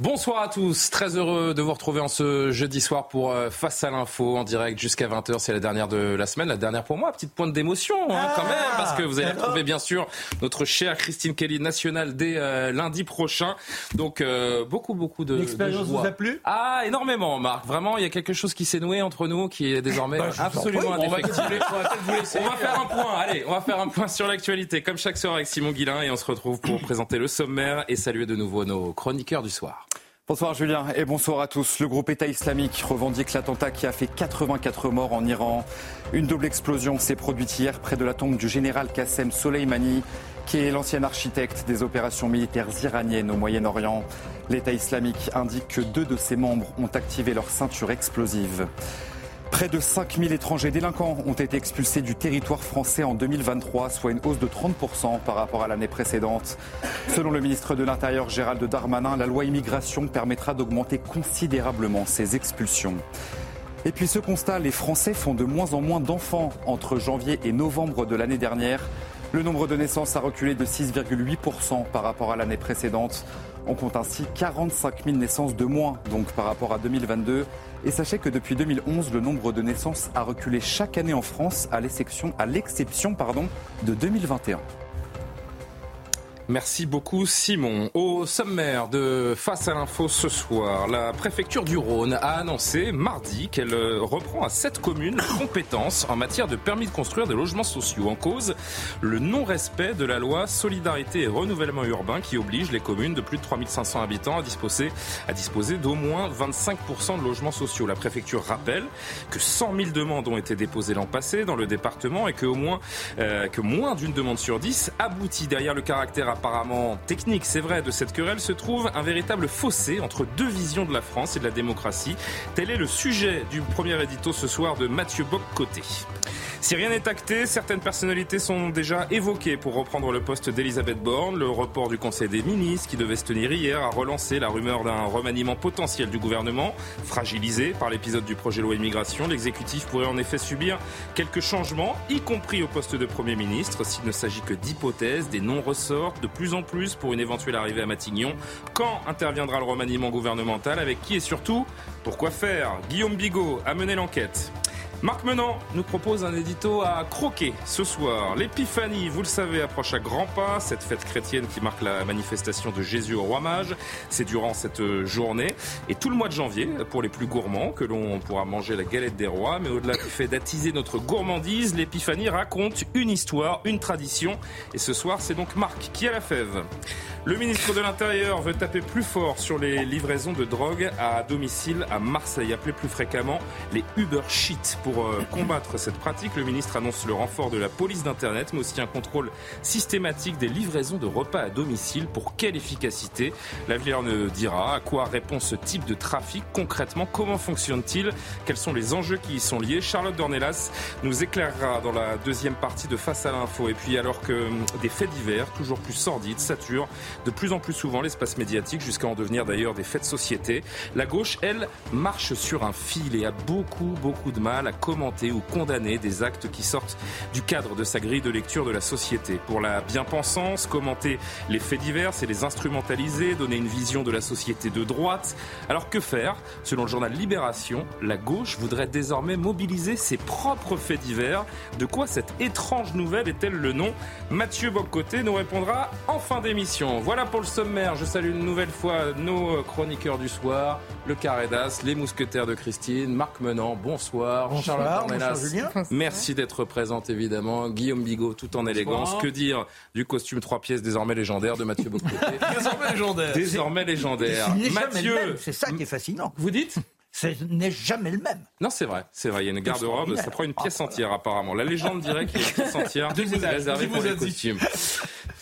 Bonsoir à tous, très heureux de vous retrouver en ce jeudi soir pour euh, Face à l'info en direct jusqu'à 20h. C'est la dernière de la semaine, la dernière pour moi. Petite pointe d'émotion hein, quand même, parce que vous allez retrouver bien sûr notre chère Christine Kelly nationale dès euh, lundi prochain. Donc euh, beaucoup, beaucoup de. L'expérience vous a plu? Ah, énormément, Marc. Vraiment, il y a quelque chose qui s'est noué entre nous qui est désormais Bah, absolument indéfectible. va. On va faire un point. Allez, on va faire un point sur l'actualité, comme chaque soir avec Simon Guillain, et on se retrouve pour présenter le sommaire et saluer de nouveau nos chroniqueurs du soir. Bonsoir Julien et bonsoir à tous. Le groupe État islamique revendique l'attentat qui a fait 84 morts en Iran. Une double explosion s'est produite hier près de la tombe du général Qassem Soleimani, qui est l'ancien architecte des opérations militaires iraniennes au Moyen-Orient. L'État islamique indique que deux de ses membres ont activé leur ceinture explosive. Près de 5000 étrangers délinquants ont été expulsés du territoire français en 2023, soit une hausse de 30% par rapport à l'année précédente. Selon le ministre de l'Intérieur Gérald Darmanin, la loi immigration permettra d'augmenter considérablement ces expulsions. Et puis ce constat, les Français font de moins en moins d'enfants entre janvier et novembre de l'année dernière. Le nombre de naissances a reculé de 6,8% par rapport à l'année précédente. On compte ainsi 45 000 naissances de moins donc par rapport à 2022. Et sachez que depuis 2011, le nombre de naissances a reculé chaque année en France à l'exception, de 2021. Merci beaucoup Simon. Au sommaire de Face à l'info ce soir, la préfecture du Rhône a annoncé mardi qu'elle reprend à sept communes la compétence en matière de permis de construire des logements sociaux. En cause, le non-respect de la loi Solidarité et Renouvellement Urbain qui oblige les communes de plus de 3500 habitants à disposer, à disposer d'au moins 25% de logements sociaux. La préfecture rappelle que 100 000 demandes ont été déposées l'an passé dans le département et que, au moins, euh, que moins d'une demande sur 10 aboutit derrière le caractère apparemment technique, c'est vrai, de cette querelle se trouve un véritable fossé entre deux visions de la France et de la démocratie. Tel est le sujet du premier édito ce soir de Mathieu Bock-Côté. Si rien n'est acté, certaines personnalités sont déjà évoquées pour reprendre le poste d'Elisabeth Borne. Le report du Conseil des ministres qui devait se tenir hier a relancé la rumeur d'un remaniement potentiel du gouvernement. Fragilisé par l'épisode du projet loi immigration, l'exécutif pourrait en effet subir quelques changements, y compris au poste de Premier ministre. S'il ne s'agit que d'hypothèses, des noms ressortent plus en plus pour une éventuelle arrivée à Matignon. Quand interviendra le remaniement gouvernemental? Avec qui et surtout Pourquoi faire? Guillaume Bigot a mené l'enquête. Marc Menant nous propose un édito à croquer ce soir. L'épiphanie, vous le savez, approche à grands pas. Cette fête chrétienne qui marque la manifestation de Jésus au roi mage. C'est durant cette journée et tout le mois de janvier, pour les plus gourmands, que l'on pourra manger la galette des rois. Mais au-delà du fait d'attiser notre gourmandise, l'épiphanie raconte une histoire, une tradition. Et ce soir, c'est donc Marc qui a la fève. Le ministre de l'Intérieur veut taper plus fort sur les livraisons de drogue à domicile à Marseille, appelées plus fréquemment les Uber Sheet. Pour euh, combattre cette pratique, le ministre annonce le renfort de la police d'Internet, mais aussi un contrôle systématique des livraisons de repas à domicile. Pour quelle efficacité? L'avenir ne dira. À quoi répond ce type de trafic? Concrètement Comment fonctionne-t-il? Quels sont les enjeux qui y sont liés? Charlotte Dornelas nous éclairera dans la deuxième partie de Face à l'info. Et puis alors que hum, des faits divers, toujours plus sordides, saturent de plus en plus souvent l'espace médiatique jusqu'à en devenir d'ailleurs des faits de société. La gauche, elle, marche sur un fil et a beaucoup, beaucoup de mal à commenter ou condamner des actes qui sortent du cadre de sa grille de lecture de la société. Pour la bien-pensance, commenter les faits divers, c'est les instrumentaliser, donner une vision de la société de droite. Alors que faire? Selon le journal Libération, la gauche voudrait désormais mobiliser ses propres faits divers. De quoi cette étrange nouvelle est-elle le nom? Mathieu Boccoté nous répondra en fin d'émission. Voilà pour le sommaire. Je salue une nouvelle fois nos chroniqueurs du soir, le Carré d'As, les mousquetaires de Christine, Marc Menant. Bonsoir, Julien. Merci d'être présente évidemment. Guillaume Bigot tout en élégance. Que dire du costume trois pièces désormais légendaire de Mathieu Boccoté Désormais légendaire. Désormais légendaire. Mathieu, C'est ça qui est fascinant. vous dites? Ce n'est jamais le même. Non, c'est vrai, c'est vrai. Il y a une garde-robe, ça prend une pièce entière apparemment. La légende dirait qu'il y a une pièce entière réservée pour les costumes.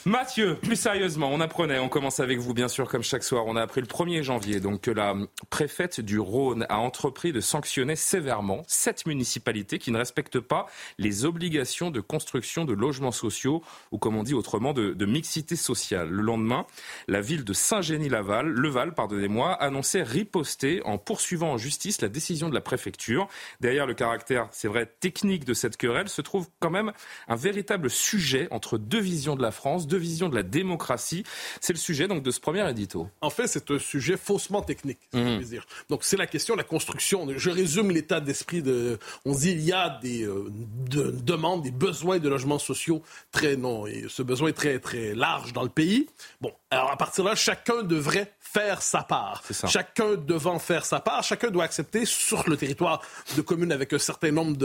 Mathieu, plus sérieusement, on apprenait, on commence avec vous bien sûr comme chaque soir, on a appris le 1er janvier donc que la préfète du Rhône a entrepris de sanctionner sévèrement sept municipalités qui ne respectent pas les obligations de construction de logements sociaux ou comme on dit autrement de, de mixité sociale. Le lendemain, la ville de Saint-Génie-Laval, Leval, pardonnez-moi, annonçait riposter en poursuivant en justice la décision de la préfecture. Derrière le caractère, c'est vrai, technique de cette querelle se trouve quand même un véritable sujet entre deux visions de la France, deux visions de la démocratie. C'est le sujet donc de ce premier édito. En fait, c'est un sujet faussement technique, si puis dire. Donc, c'est la question de la construction. Je résume l'état d'esprit de. On dit il y a des euh, de- demandes, des besoins de logements sociaux très non, et ce besoin est très très large dans le pays. Bon, alors à partir de là, chacun devrait faire sa part. Chacun devant faire sa part, chacun doit accepter sur le territoire de communes avec un certain nombre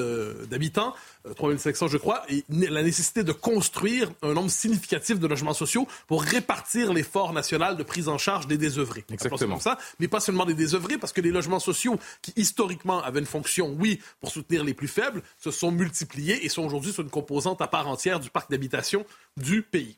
d'habitants, euh, 3500 je crois, et la nécessité de construire un nombre significatif de logements sociaux pour répartir l'effort national de prise en charge des désœuvrés. Exactement. Ça, mais pas seulement des désœuvrés, parce que les logements sociaux qui historiquement avaient une fonction, oui, pour soutenir les plus faibles, se sont multipliés et sont aujourd'hui sur une composante à part entière du parc d'habitation du pays.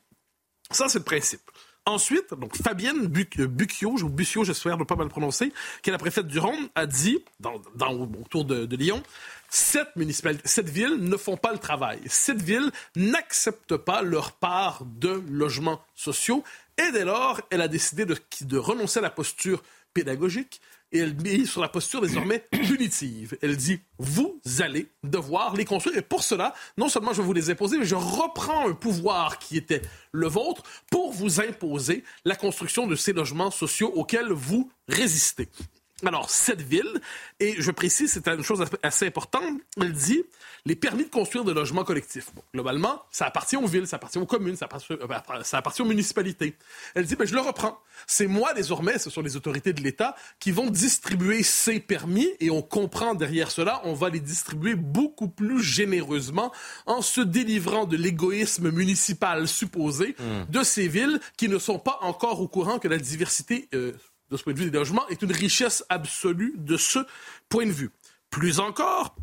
Ça, c'est le principe. Ensuite, donc Fabienne Buc- Bucchio, ou Bucchio, j'espère ne pas mal prononcer, qui est la préfète du Rhône, a dit, dans, dans- autour de, de Lyon, cette municipalité, cette ville ne font pas le travail. Cette ville n'accepte pas leur part de logements sociaux. Et dès lors, elle a décidé de, de renoncer à la posture pédagogique et elle met sur la posture désormais punitive. Elle dit, vous allez devoir les construire. Et pour cela, non seulement je vais vous les imposer, mais je reprends un pouvoir qui était le vôtre pour vous imposer la construction de ces logements sociaux auxquels vous résistez. Alors, cette ville, et je précise, c'est une chose assez importante, elle dit les permis de construire des logements collectifs. Bon, globalement, ça appartient aux villes, ça appartient aux communes, ça appartient, euh, ça appartient aux municipalités. Elle dit, ben, je le reprends. C'est moi, désormais, ce sont les autorités de l'État qui vont distribuer ces permis, et on comprend derrière cela, on va les distribuer beaucoup plus généreusement en se délivrant de l'égoïsme municipal supposé de ces villes qui ne sont pas encore au courant que la diversité euh, de ce point de vue des logements, est une richesse absolue de ce point de vue. Plus encore,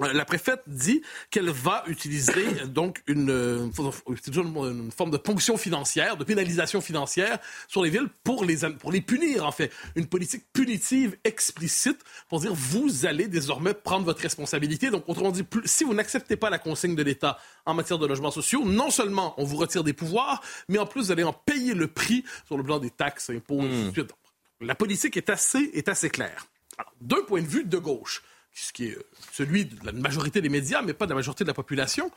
euh, la préfète dit qu'elle va utiliser euh, donc une, euh, une forme de ponction financière, de pénalisation financière sur les villes pour les, pour les punir, en fait. Une politique punitive explicite pour dire vous allez désormais prendre votre responsabilité. Donc, autrement dit, si vous n'acceptez pas la consigne de l'État en matière de logements sociaux, non seulement on vous retire des pouvoirs, mais en plus vous allez en payer le prix sur le plan des taxes, impôts, et ainsi de suite. La politique est assez, claire. D'un point de vue de gauche, ce qui est euh, celui de la majorité des médias, mais pas de la majorité de la population,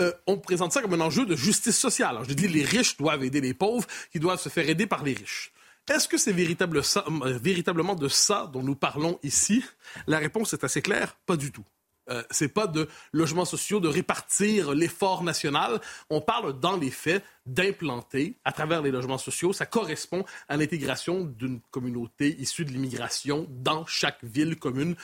euh, on présente ça comme un enjeu de justice sociale. Je dis les riches doivent aider les pauvres, qui doivent se faire aider par les riches. Est-ce que c'est euh, véritablement de ça dont nous parlons ici? La réponse est assez claire, pas du tout. Euh, c'est pas de logements sociaux, de répartir l'effort national. On parle dans les faits d'implanter à travers les logements sociaux. Ça correspond à l'intégration d'une communauté issue de l'immigration dans chaque ville commune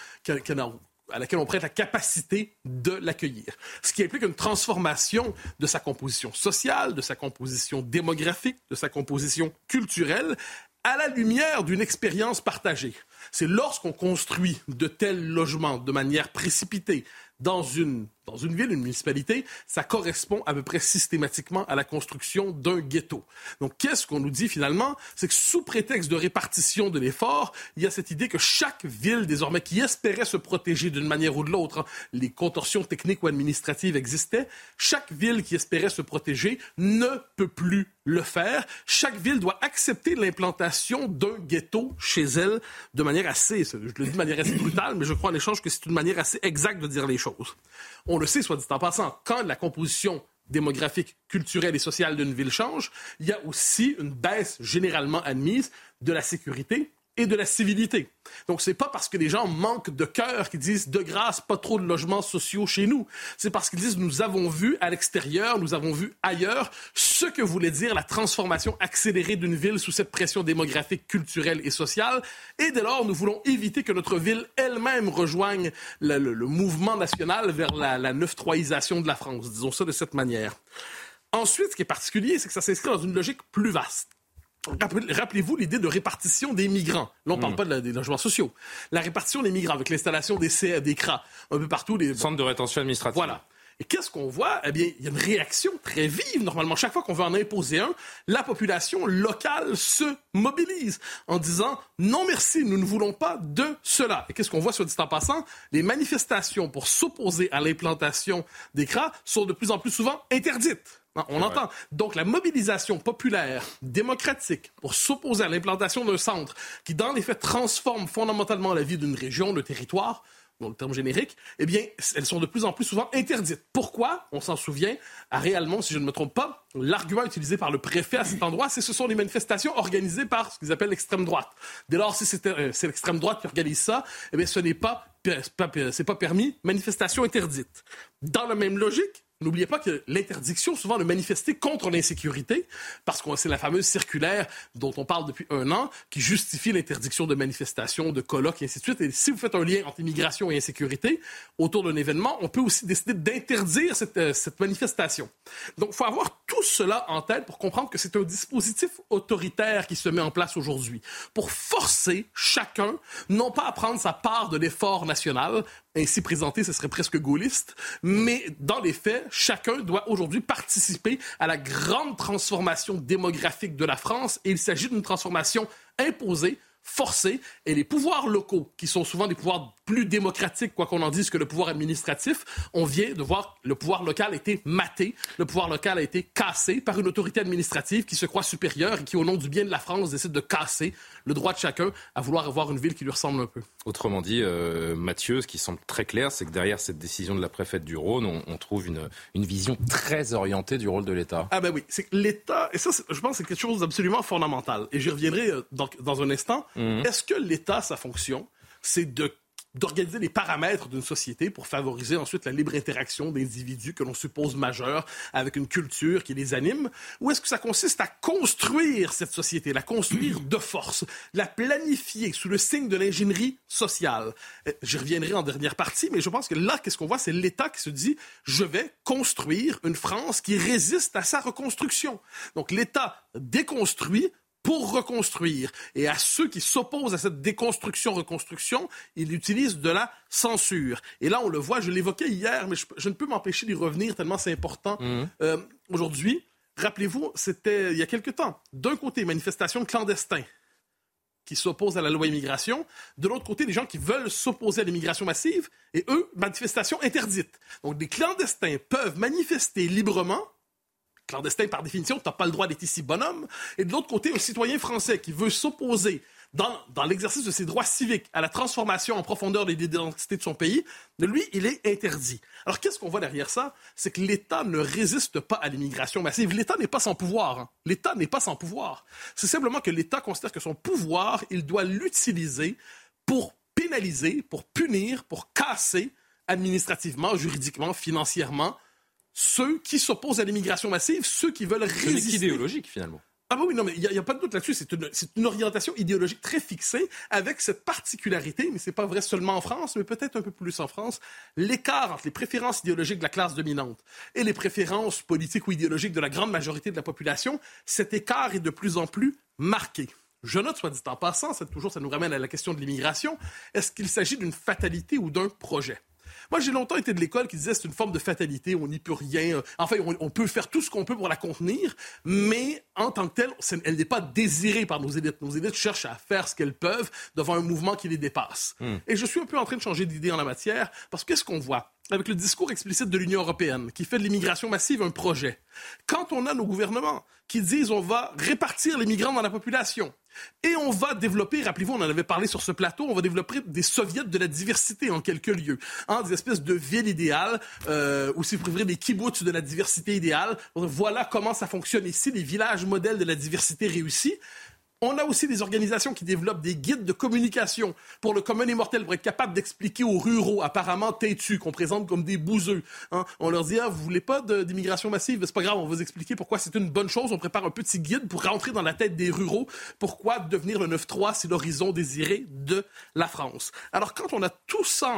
à laquelle on prête la capacité de l'accueillir. Ce qui implique une transformation de sa composition sociale, de sa composition démographique, de sa composition culturelle, à la lumière d'une expérience partagée. C'est lorsqu'on construit de tels logements de manière précipitée dans une, dans une ville, une municipalité, ça correspond à peu près systématiquement à la construction d'un ghetto. Donc, qu'est-ce qu'on nous dit finalement? C'est que sous prétexte de répartition de l'effort, il y a cette idée que chaque ville, désormais, qui espérait se protéger d'une manière ou de l'autre, les contorsions techniques ou administratives existaient, chaque ville qui espérait se protéger ne peut plus le faire. Chaque ville doit accepter l'implantation d'un ghetto chez elle de manière assez, je le dis de manière assez brutale, mais je crois en échange que c'est une manière assez exacte de dire les choses. On le sait, soit dit en passant, quand la composition démographique, culturelle et sociale d'une ville change, il y a aussi une baisse généralement admise de la sécurité et de la civilité. Donc, c'est pas parce que les gens manquent de cœur qu'ils disent de grâce, pas trop de logements sociaux chez nous. C'est parce qu'ils disent nous avons vu à l'extérieur, nous avons vu ailleurs ce que voulait dire la transformation accélérée d'une ville sous cette pression démographique, culturelle et sociale. Et dès lors, nous voulons éviter que notre ville elle-même rejoigne le, mouvement national vers la, la neuf-troisation de la France. Disons ça de cette manière. Ensuite, ce qui est particulier, c'est que ça s'inscrit dans une logique plus vaste. Rappel- Rappelez-vous l'idée de répartition des migrants. Là, on ne parle pas de la- des logements sociaux. La répartition des migrants avec l'installation des CA, des CRA, un peu partout. Les... Centre de rétention administrative. Voilà. Et qu'est-ce qu'on voit? Eh bien, il y a une réaction très vive. Normalement, chaque fois qu'on veut en imposer un, la population locale se mobilise en disant non merci, nous ne voulons pas de cela. Et qu'est-ce qu'on voit, soit dit en passant? Les manifestations pour s'opposer à l'implantation des CRA sont de plus en plus souvent interdites. Hein, On entend. Donc, la mobilisation populaire, démocratique, pour s'opposer à l'implantation d'un centre qui, dans les faits, transforme fondamentalement la vie d'une région, le territoire, dans le terme générique, eh bien, elles sont de plus en plus souvent interdites. Pourquoi? On s'en souvient, à réellement, si je ne me trompe pas, l'argument utilisé par le préfet à cet endroit, c'est que ce sont des manifestations organisées par ce qu'ils appellent l'extrême droite. Dès lors, si c'est euh, l'extrême droite qui organise ça, eh bien, ce n'est pas, c'est pas, c'est pas permis, manifestation interdite. Dans la même logique, N'oubliez pas que l'interdiction, souvent, de manifester contre l'insécurité, parce que c'est la fameuse circulaire dont on parle depuis un an, qui justifie l'interdiction de manifestations, de colloques, et ainsi de suite. Et si vous faites un lien entre immigration et insécurité autour d'un événement, on peut aussi décider d'interdire cette, euh, cette manifestation. Donc, il faut avoir tout cela en tête pour comprendre que c'est un dispositif autoritaire qui se met en place aujourd'hui, pour forcer chacun, non pas à prendre sa part de l'effort national, ainsi présenté, ce serait presque gaulliste, mais dans les faits, chacun doit aujourd'hui participer à la grande transformation démographique de la France. Et il s'agit d'une transformation imposée forcée et les pouvoirs locaux, qui sont souvent des pouvoirs plus démocratiques, quoi qu'on en dise, que le pouvoir administratif, on vient de voir le pouvoir local a été maté, le pouvoir local a été cassé par une autorité administrative qui se croit supérieure et qui, au nom du bien de la France, décide de casser le droit de chacun à vouloir avoir une ville qui lui ressemble un peu. Autrement dit, euh, Mathieu, ce qui semble très clair, c'est que derrière cette décision de la préfète du Rhône, on, on trouve une, une vision très orientée du rôle de l'État. Ah ben oui, c'est que l'État, et ça, je pense que c'est quelque chose d'absolument fondamental, et j'y reviendrai euh, dans, dans un instant. Est-ce que l'État, sa fonction, c'est de d'organiser les paramètres d'une société pour favoriser ensuite la libre interaction d'individus que l'on suppose majeurs avec une culture qui les anime, ou est-ce que ça consiste à construire cette société, la construire de force, la planifier sous le signe de l'ingénierie sociale? Euh, J'y reviendrai en dernière partie, mais je pense que là, qu'est-ce qu'on voit? C'est l'État qui se dit, je vais construire une France qui résiste à sa reconstruction. Donc l'État déconstruit pour reconstruire. Et à ceux qui s'opposent à cette déconstruction-reconstruction, il utilise de la censure. Et là, on le voit, je l'évoquais hier, mais je, je ne peux m'empêcher d'y revenir tellement c'est important. Euh, Aujourd'hui, rappelez-vous, c'était il y a quelque temps. D'un côté, manifestation clandestine qui s'opposent à la loi immigration. De l'autre côté, des gens qui veulent s'opposer à l'immigration massive. Et eux, manifestation interdite. Donc, des clandestins peuvent manifester librement. Clandestin, par définition, tu n'as pas le droit d'être ici bonhomme. Et de l'autre côté, un citoyen français qui veut s'opposer dans, dans l'exercice de ses droits civiques à la transformation en profondeur de l'identité de son pays, de lui, il est interdit. Alors, qu'est-ce qu'on voit derrière ça? C'est que l'État ne résiste pas à l'immigration massive. L'État n'est pas sans pouvoir. hein. L'État n'est pas sans pouvoir. C'est simplement que l'État considère que son pouvoir, il doit l'utiliser pour pénaliser, pour punir, pour casser administrativement, juridiquement, financièrement ceux qui s'opposent à l'immigration massive, ceux qui veulent résister. qu'idéologique finalement. Ah bah oui, non, mais il n'y a, pas de doute là-dessus. C'est une, c'est une orientation idéologique très fixée avec cette particularité, mais c'est pas vrai seulement en France, mais peut-être un peu plus en France, l'écart entre les préférences idéologiques de la classe dominante et les préférences politiques ou idéologiques de la grande majorité de la population, cet écart est de plus en plus marqué. Je note, soit dit en passant, ça, toujours ça nous ramène à la question de l'immigration, est-ce qu'il s'agit d'une fatalité ou d'un projet? Moi, j'ai longtemps été de l'école qui disait c'est une forme de fatalité, on n'y peut rien. Enfin, on, on peut faire tout ce qu'on peut pour la contenir, mais en tant que telle, elle n'est pas désirée par nos élites. Nos élites cherchent à faire ce qu'elles peuvent devant un mouvement qui les dépasse. Et je suis un peu en train de changer d'idée en la matière, parce que qu'est-ce qu'on voit avec le discours explicite de l'Union européenne, qui fait de l'immigration massive un projet. Quand on a nos gouvernements qui disent on va répartir les migrants dans la population, et on va développer, rappelez-vous, on en avait parlé sur ce plateau, on va développer des soviets de la diversité en quelques lieux, hein, des espèces de villes idéales, euh, ou si vous préférez des kibbutz de la diversité idéale. Voilà comment ça fonctionne ici, les villages modèles de la diversité réussis. On a aussi des organisations qui développent des guides de communication pour le commun des mortels, pour être capable d'expliquer aux ruraux apparemment têtus, qu'on présente comme des bouseux. hein. On leur dit, ah, vous voulez pas d'immigration massive? C'est pas grave, on va vous expliquer pourquoi c'est une bonne chose. On prépare un petit guide pour rentrer dans la tête des ruraux. Pourquoi devenir le 9-3, c'est l'horizon désiré de la France? Alors, quand on a tout ça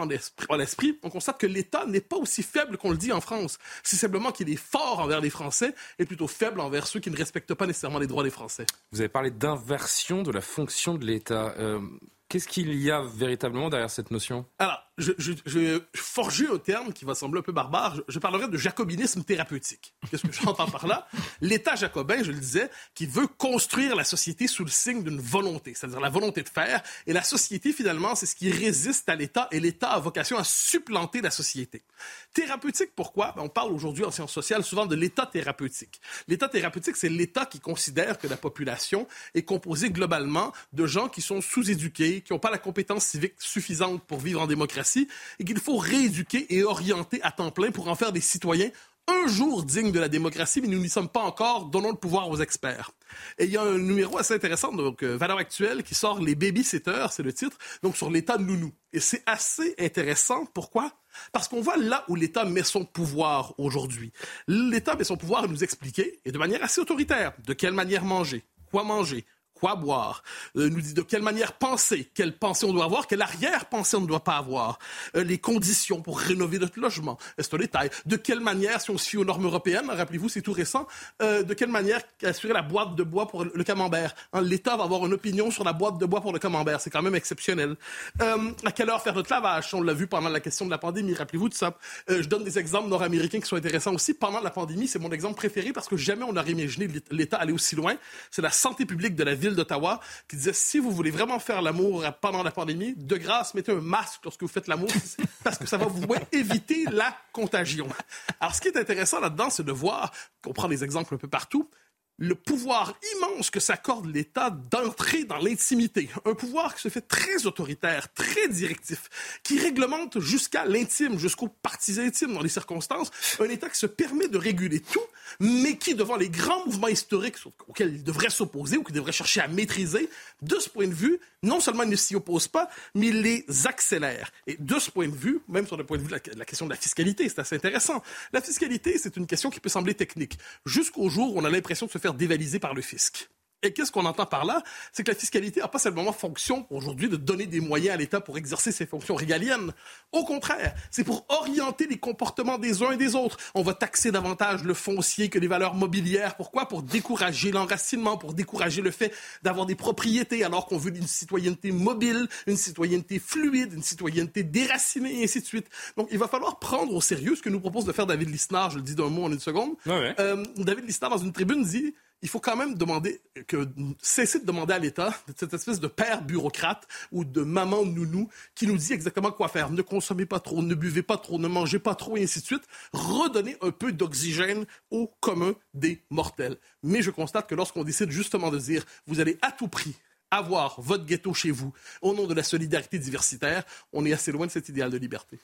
en l'esprit, on constate que l'État n'est pas aussi faible qu'on le dit en France. C'est simplement qu'il est fort envers les Français et plutôt faible envers ceux qui ne respectent pas nécessairement les droits des Français. Vous avez parlé d'inversion de la fonction de l'État. Euh, Qu'est-ce qu'il y a véritablement derrière cette notion? Alors, je, je, forger un terme qui va sembler un peu barbare. Je, je parlerai de jacobinisme thérapeutique. Qu'est-ce que j'entends par là? L'État jacobin, je le disais, qui veut construire la société sous le signe d'une volonté, c'est-à-dire la volonté de faire. Et la société, finalement, c'est ce qui résiste à l'État et l'État a vocation à supplanter la société. Thérapeutique, pourquoi? Ben, on parle aujourd'hui en sciences sociales souvent de l'État thérapeutique. L'État thérapeutique, c'est l'État qui considère que la population est composée globalement de gens qui sont sous-éduqués, qui n'ont pas la compétence civique suffisante pour vivre en démocratie et qu'il faut rééduquer et orienter à temps plein pour en faire des citoyens un jour dignes de la démocratie, mais nous n'y sommes pas encore. Donnons le pouvoir aux experts. Et il y a un numéro assez intéressant, donc euh, Valeur Actuelle, qui sort Les Babysitters, c'est le titre, donc sur l'état de nounou. Et c'est assez intéressant. Pourquoi? Parce qu'on voit là où l'État met son pouvoir aujourd'hui. L'État met son pouvoir à nous expliquer, et de manière assez autoritaire, de quelle manière manger, quoi manger, quoi boire, euh, nous dit de quelle manière penser, quelle pensée on doit avoir, quelle arrière-pensée on ne doit pas avoir, euh, les conditions pour rénover notre logement, c'est un détail, de quelle manière, si on fie aux normes européennes, rappelez-vous, c'est tout récent, euh, de quelle manière assurer la boîte de bois pour le camembert? Hein, L'État va avoir une opinion sur la boîte de bois pour le camembert, c'est quand même exceptionnel. À quelle heure faire notre lavage, on l'a vu pendant la question de la pandémie, rappelez-vous de ça. Je donne des exemples nord-américains qui sont intéressants aussi. Pendant la pandémie, c'est mon exemple préféré parce que jamais on n'aurait imaginé l'État aller aussi loin. C'est la santé publique de la ville d'Ottawa qui disait si vous voulez vraiment faire l'amour pendant la pandémie, de grâce, mettez un masque lorsque vous faites l'amour parce que ça va vous éviter la contagion. Alors, ce qui est intéressant là-dedans, c'est de voir, qu'on prend des exemples un peu partout, le pouvoir immense que s'accorde l'État d'entrer dans l'intimité. Un pouvoir qui se fait très autoritaire, très directif, qui réglemente jusqu'à l'intime, jusqu'aux parties intimes dans les circonstances. Un État qui se permet de réguler tout, mais qui, devant les grands mouvements historiques auxquels il devrait s'opposer ou qu'il devrait chercher à maîtriser, de ce point de vue, non seulement il ne s'y oppose pas, mais il les accélère. Et de ce point de vue, même sur le point de vue de la, la question de la fiscalité, c'est assez intéressant. La fiscalité, c'est une question qui peut sembler technique, jusqu'au jour où on a l'impression de se faire dévalisé par le fisc. Et qu'est-ce qu'on entend par là? C'est que la fiscalité n'a pas seulement fonction aujourd'hui de donner des moyens à l'État pour exercer ses fonctions régaliennes. Au contraire, c'est pour orienter les comportements des uns et des autres. On va taxer davantage le foncier que les valeurs mobilières. Pourquoi? Pour décourager l'enracinement, pour décourager le fait d'avoir des propriétés alors qu'on veut une citoyenneté mobile, une citoyenneté fluide, une citoyenneté déracinée et ainsi de suite. Donc, il va falloir prendre au sérieux ce que nous propose de faire David Lisnard. Je le dis d'un mot en une seconde. Ouais, ouais. Euh, David Lisnard, dans une tribune, dit il faut quand même demander que cesser de demander à l'État cette espèce de père bureaucrate ou de maman nounou qui nous dit exactement quoi faire. Ne consommez pas trop, ne buvez pas trop, ne mangez pas trop et ainsi de suite. Redonner un peu d'oxygène au commun des mortels. Mais je constate que lorsqu'on décide justement de dire vous allez à tout prix avoir votre ghetto chez vous au nom de la solidarité diversitaire, on est assez loin de cet idéal de liberté.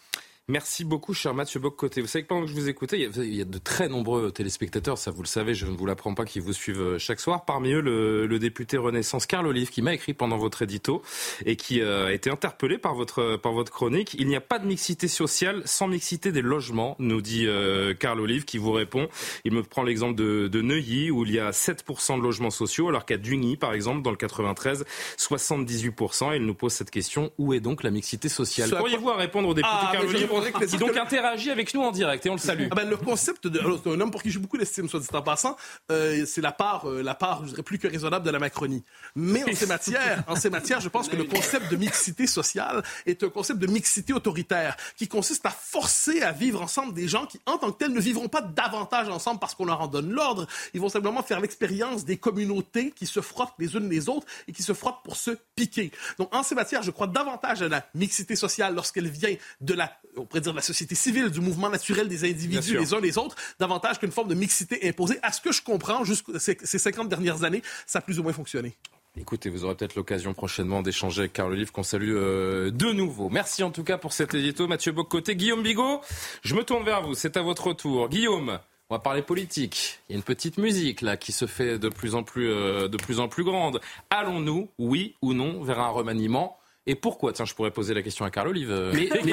Merci beaucoup, cher Mathieu Boccoté. Vous savez que pendant que je vous écoutais, il y, a, il y, a, de très nombreux téléspectateurs, ça vous le savez, je ne vous l'apprends pas, qui vous suivent euh, chaque soir. Parmi eux, le, le député Renaissance Carl Olive, qui m'a écrit pendant votre édito et qui euh, a été interpellé par votre, par votre chronique. Il n'y a pas de mixité sociale sans mixité des logements, nous dit euh, Carl Olive, qui vous répond. Il me prend l'exemple de, de Neuilly, où il y a 7% de logements sociaux, alors qu'à Dugny, par exemple, dans le 93, 78%. Et il nous pose cette question, où est donc la mixité sociale? Pourriez-vous répondre au député Ah, Carl Olive? Répondrai que qui donc interagit avec nous en direct et on le salue. Ah ben, le concept de alors, c'est un homme pour qui j'ai beaucoup d'estime, soit dit en passant, euh, c'est la part, euh, la part, je dirais plus que raisonnable de la Macronie. Mais en ces matières, en ces matières, je pense que le concept de mixité sociale est un concept de mixité autoritaire qui consiste à forcer à vivre ensemble des gens qui, en tant que tels, ne vivront pas davantage ensemble parce qu'on leur en donne l'ordre. Ils vont simplement faire l'expérience des communautés qui se frottent les unes les autres et qui se frottent pour se piquer. Donc, en ces matières, je crois davantage à la mixité sociale lorsqu'elle vient de la, on pourrait dire, de la société civile, du mouvement naturel des individus les uns les autres, davantage qu'une forme de mixité imposée. À ce que je comprends, jusqu'à ces, ces 50 dernières années, ça a plus ou moins fonctionné. Écoutez, vous aurez peut-être l'occasion prochainement d'échanger avec Carl Olive, qu'on salue euh, de nouveau. Merci en tout cas pour cet édito, Mathieu Bocoté. Guillaume Bigot, je me tourne vers vous, c'est à votre tour. Guillaume, on va parler politique. Il y a une petite musique là qui se fait de plus en plus, euh, de plus en plus grande. Allons-nous, oui ou non, vers un remaniement et pourquoi? Tiens, je pourrais poser la question à Carl Olive. euh, Mais, mais,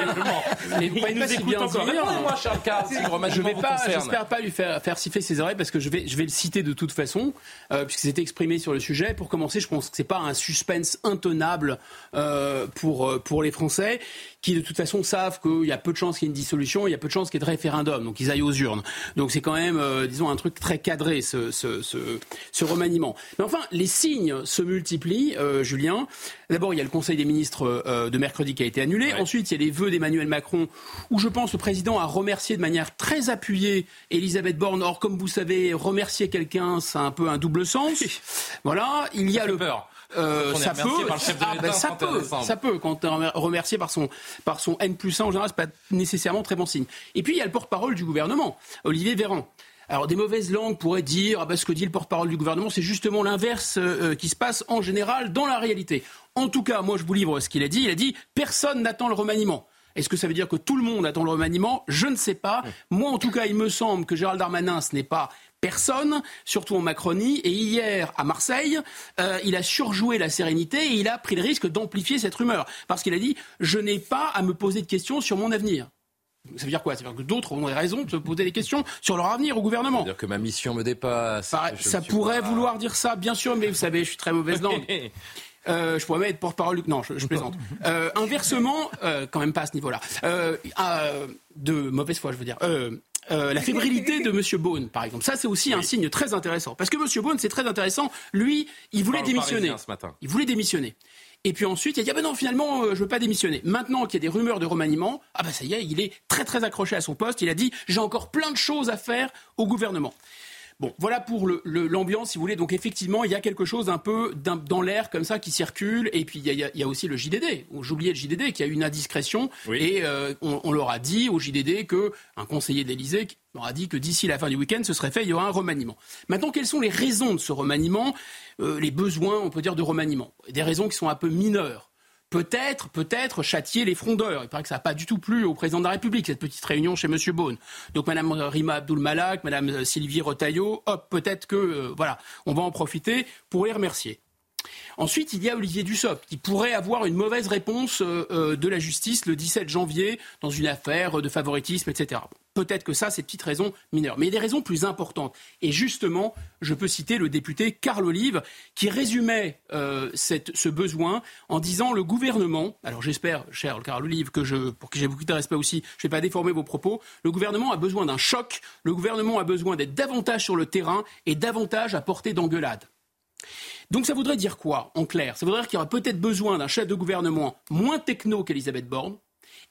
mais il pas nous si écoute bien encore. Répondez-moi, Charles Carl, si le Je vais pas, j'espère pas lui faire, faire siffler ses oreilles parce que je vais, je vais le citer de toute façon, euh, puisque c'est exprimé sur le sujet. Pour commencer, je pense que c'est pas un suspense intenable euh, pour, euh, pour les Français. Qui de toute façon savent qu'il y a peu de chances qu'il y ait une dissolution, il y a peu de chances qu'il y ait de référendum, donc ils aillent aux urnes. Donc c'est quand même, euh, disons, un truc très cadré, ce, ce, ce, ce remaniement. Mais enfin, les signes se multiplient, euh, Julien. D'abord, il y a le Conseil des ministres euh, de mercredi qui a été annulé. Ensuite, il y a les vœux d'Emmanuel Macron, où je pense le président a remercié de manière très appuyée Elisabeth Borne. Or, comme vous savez, remercier quelqu'un, c'est un peu un double sens. Voilà. Il y a le peur. Euh, ça peut, Ah, ben, ça 31 peut, ça peut. Quand on est remercié par son par son N plus 1 en général, c'est pas nécessairement très bon signe. Et puis il y a le porte-parole du gouvernement, Olivier Véran. Alors des mauvaises langues pourraient dire ah ben, ce que dit le porte-parole du gouvernement, c'est justement l'inverse euh, qui se passe en général dans la réalité. En tout cas, moi je vous livre ce qu'il a dit. Il a dit personne n'attend le remaniement. Est-ce que ça veut dire que tout le monde attend le remaniement? Je ne sais pas. Moi, en tout cas, il me semble que Gérald Darmanin, ce n'est pas personne, surtout en Macronie. Et hier, à Marseille, euh, il a surjoué la sérénité et il a pris le risque d'amplifier cette rumeur. Parce qu'il a dit Je n'ai pas à me poser de questions sur mon avenir. Ça veut dire quoi? Ça veut dire que d'autres ont raison de se poser des questions sur leur avenir au gouvernement. C'est-à-dire que ma mission me dépasse. Je ça pourrait pas- vouloir dire ça, bien sûr, mais vous savez, je suis très mauvaise langue. Euh, je pourrais même être porte-parole. Non, je, je plaisante. Euh, inversement, euh, quand même pas à ce niveau-là. De mauvaise foi, je veux dire. Euh, la fébrilité de Monsieur Beaune, par exemple. Ça, c'est aussi un signe très intéressant. Parce que Monsieur Beaune, c'est très intéressant. Lui, il voulait démissionner. Ce matin. Il voulait démissionner. Et puis ensuite, il a dit ah ben non, finalement, euh, je veux pas démissionner. Maintenant qu'il y a des rumeurs de remaniement, ah ben ça y est, il est très très accroché à son poste. Il a dit j'ai encore plein de choses à faire au gouvernement. Bon, voilà pour l'ambiance, si vous voulez. Donc effectivement, il y a quelque chose un peu dans l'air comme ça qui circule. Et puis il y a, il y aussi le JDD. J'oubliais le JDD qui a eu une indiscrétion. Oui. Et euh, on, on leur a dit au JDD que un conseiller de l'Élysée leur a dit que d'ici la fin du week-end, ce serait fait. Il y aura un remaniement. Maintenant, quelles sont les raisons de ce remaniement? Euh, Les besoins, on peut dire, de remaniement. Des raisons qui sont un peu mineures. Peut-être, peut-être châtier les frondeurs. Il paraît que ça n'a pas du tout plu au président de la République, cette petite réunion chez M. Beaune. Donc Mme Rima Abdul-Malak, Mme Sylvie Retailleau, hop, peut-être que, euh, voilà, on va en profiter pour les remercier. Ensuite, il y a Olivier Dussopt, qui pourrait avoir une mauvaise réponse euh, euh, de la justice le 17 janvier dans une affaire de favoritisme, etc. Peut-être que ça, c'est une petite raison mineure. Mais il y a des raisons plus importantes. Et justement, je peux citer le député Carl Olive, qui résumait euh, ce besoin en disant le gouvernement, alors j'espère, cher Carl Olive, que je, pour que j'ai beaucoup de respect aussi, je ne vais pas déformer vos propos, le gouvernement a besoin d'un choc, le gouvernement a besoin d'être davantage sur le terrain et davantage à portée d'engueulade. Donc ça voudrait dire quoi, en clair? Ça voudrait dire qu'il y aura peut-être besoin d'un chef de gouvernement moins techno qu'Elisabeth Borne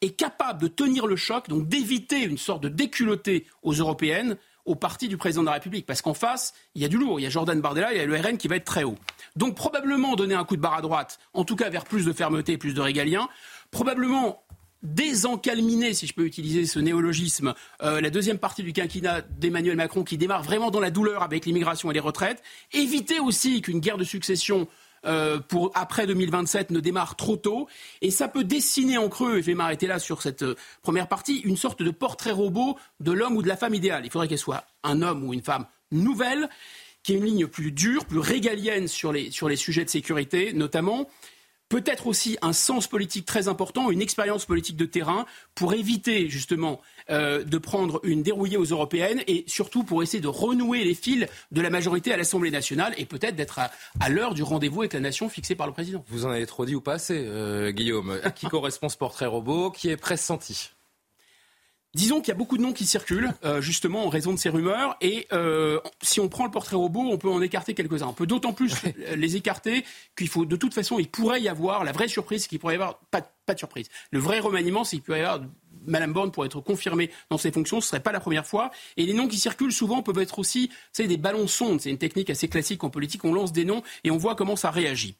et capable de tenir le choc, donc d'éviter une sorte de déculotté aux européennes au parti du président de la République. Parce qu'en face, il y a du lourd. Il y a Jordan Bardella, il y a le RN qui va être très haut. Donc probablement donner un coup de barre à droite, en tout cas vers plus de fermeté, plus de régalien. Probablement désencalminer, si je peux utiliser ce néologisme, euh, la deuxième partie du quinquennat d'Emmanuel Macron qui démarre vraiment dans la douleur avec l'immigration et les retraites. Éviter aussi qu'une guerre de succession euh, pour après 2027 ne démarre trop tôt. Et ça peut dessiner en creux, et je vais m'arrêter là sur cette euh, première partie, une sorte de portrait robot de l'homme ou de la femme idéale. Il faudrait qu'elle soit un homme ou une femme nouvelle, qui ait une ligne plus dure, plus régalienne sur les, sur les sujets de sécurité notamment. Peut-être aussi un sens politique très important, une expérience politique de terrain pour éviter justement euh, de prendre une dérouillée aux européennes et surtout pour essayer de renouer les fils de la majorité à l'Assemblée nationale et peut-être d'être à, l'heure du rendez-vous avec la nation fixé par le président. Vous en avez trop dit ou pas assez, euh, Guillaume? Qui correspond ce portrait robot? Qui est pressenti? Disons qu'il y a beaucoup de noms qui circulent, euh, justement en raison de ces rumeurs, et euh, si on prend le portrait robot, on peut en écarter quelques-uns. On peut d'autant plus les écarter qu'il faut, de toute façon, il pourrait y avoir, la vraie surprise, c'est qu'il pourrait y avoir, pas, de- pas de surprise, le vrai remaniement, c'est qu'il pourrait y avoir, Madame Borne pourrait être confirmée dans ses fonctions, ce serait pas la première fois, et les noms qui circulent souvent peuvent être aussi, vous savez, des ballons sondes, c'est une technique assez classique en politique, on lance des noms et on voit comment ça réagit.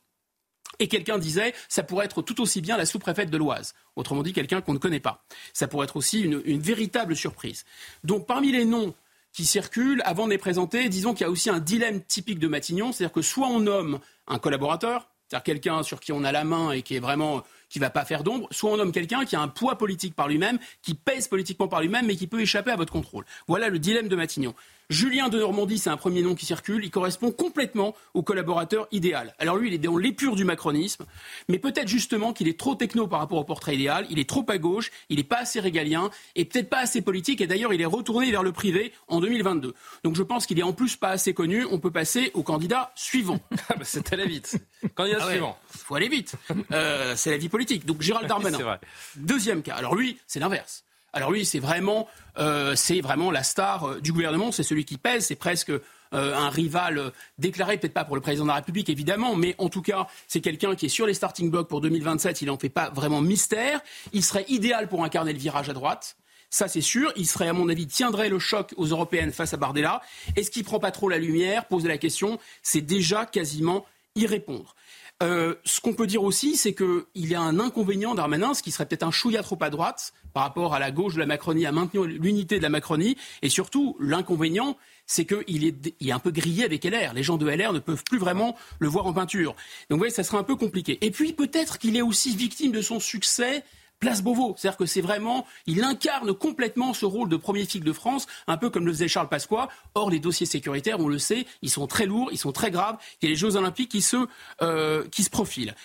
Et quelqu'un disait, ça pourrait être tout aussi bien la sous-préfète de l'Oise. Autrement dit, quelqu'un qu'on ne connaît pas. Ça pourrait être aussi une, une véritable surprise. Donc, parmi les noms qui circulent, avant de les présenter, disons qu'il y a aussi un dilemme typique de Matignon, c'est-à-dire que soit on nomme un collaborateur, c'est-à-dire quelqu'un sur qui on a la main et qui est vraiment qui va pas faire d'ombre, soit on nomme quelqu'un qui a un poids politique par lui-même, qui pèse politiquement par lui-même, mais qui peut échapper à votre contrôle. Voilà le dilemme de Matignon. Julien de Normandie, c'est un premier nom qui circule. Il correspond complètement au collaborateur idéal. Alors lui, il est dans l'épure du macronisme, mais peut-être justement qu'il est trop techno par rapport au portrait idéal. Il est trop à gauche, il n'est pas assez régalien et peut-être pas assez politique. Et d'ailleurs, il est retourné vers le privé en 2022. Donc je pense qu'il est en plus pas assez connu. On peut passer au candidat suivant. Ah bah, c'est allé vite. Candidat Ah ouais, suivant. faut aller vite. Euh, c'est la vie politique. Donc Gérald Darmanin. Deuxième cas. Alors lui, c'est l'inverse. Alors lui, c'est vraiment, euh, c'est vraiment la star euh, du gouvernement. C'est celui qui pèse. C'est presque euh, un rival déclaré, peut-être pas pour le président de la République évidemment, mais en tout cas, c'est quelqu'un qui est sur les starting blocks pour 2027. Il n'en fait pas vraiment mystère. Il serait idéal pour incarner le virage à droite. Ça, c'est sûr. Il serait, à mon avis, tiendrait le choc aux européennes face à Bardella. Est-ce qu'il prend pas trop la lumière? Poser la question, c'est déjà quasiment y répondre. Euh, ce qu'on peut dire aussi, c'est qu'il y a un inconvénient Darmanin, ce qui serait peut-être un chouïa trop à droite par rapport à la gauche de la Macronie, à maintenir l'unité de la Macronie. Et surtout, l'inconvénient, c'est qu'il est, il est un peu grillé avec LR. Les gens de LR ne peuvent plus vraiment le voir en peinture. Donc, vous voyez, ça serait un peu compliqué. Et puis, peut-être qu'il est aussi victime de son succès Place Beauvau. C'est-à-dire que c'est vraiment, il incarne complètement ce rôle de premier flic de France, un peu comme le faisait Charles Pasqua. Or, les dossiers sécuritaires, on le sait, ils sont très lourds, ils sont très graves. Il y a les Jeux Olympiques qui se, euh, qui se profilent.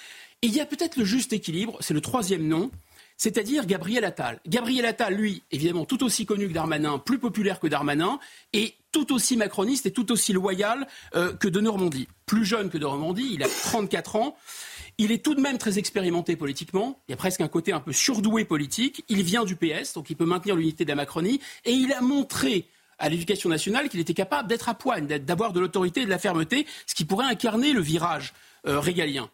Et il y a peut-être le juste équilibre, c'est le troisième nom, c'est-à-dire Gabriel Attal. Gabriel Attal, lui, évidemment, tout aussi connu que Darmanin, plus populaire que Darmanin, et tout aussi macroniste et tout aussi loyal euh, que de Normandie. Plus jeune que de Normandie, il a 34 ans. Il est tout de même très expérimenté politiquement. Il y a presque un côté un peu surdoué politique. Il vient du PS, donc il peut maintenir l'unité de la Macronie. Et il a montré à l'éducation nationale qu'il était capable d'être à poigne, d'avoir de l'autorité et de la fermeté, ce qui pourrait incarner le virage euh, régalien.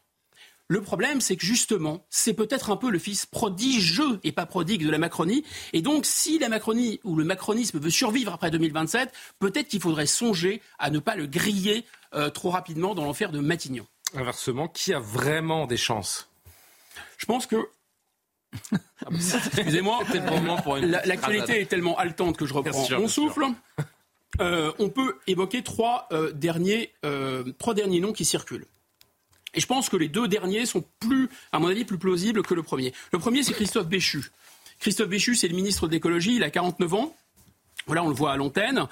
Le problème, c'est que justement, c'est peut-être un peu le fils prodigieux et pas prodigue de la Macronie. Et donc, si la Macronie ou le macronisme veut survivre après 2027, peut-être qu'il faudrait songer à ne pas le griller euh, trop rapidement dans l'enfer de Matignon. Inversement, qui a vraiment des chances? Je pense que. Ah bah, Excusez-moi, l'actualité est tellement haletante que je reprends Bien sûr, mon bien souffle. Euh, on peut évoquer trois, euh, derniers, euh, trois derniers noms qui circulent. Et je pense que les deux derniers sont plus, à mon avis, plus plausibles que le premier. Le premier, c'est Christophe Béchu. Christophe Béchu, c'est le ministre de l'écologie, il a 49 ans. Voilà, on le voit à l'antenne.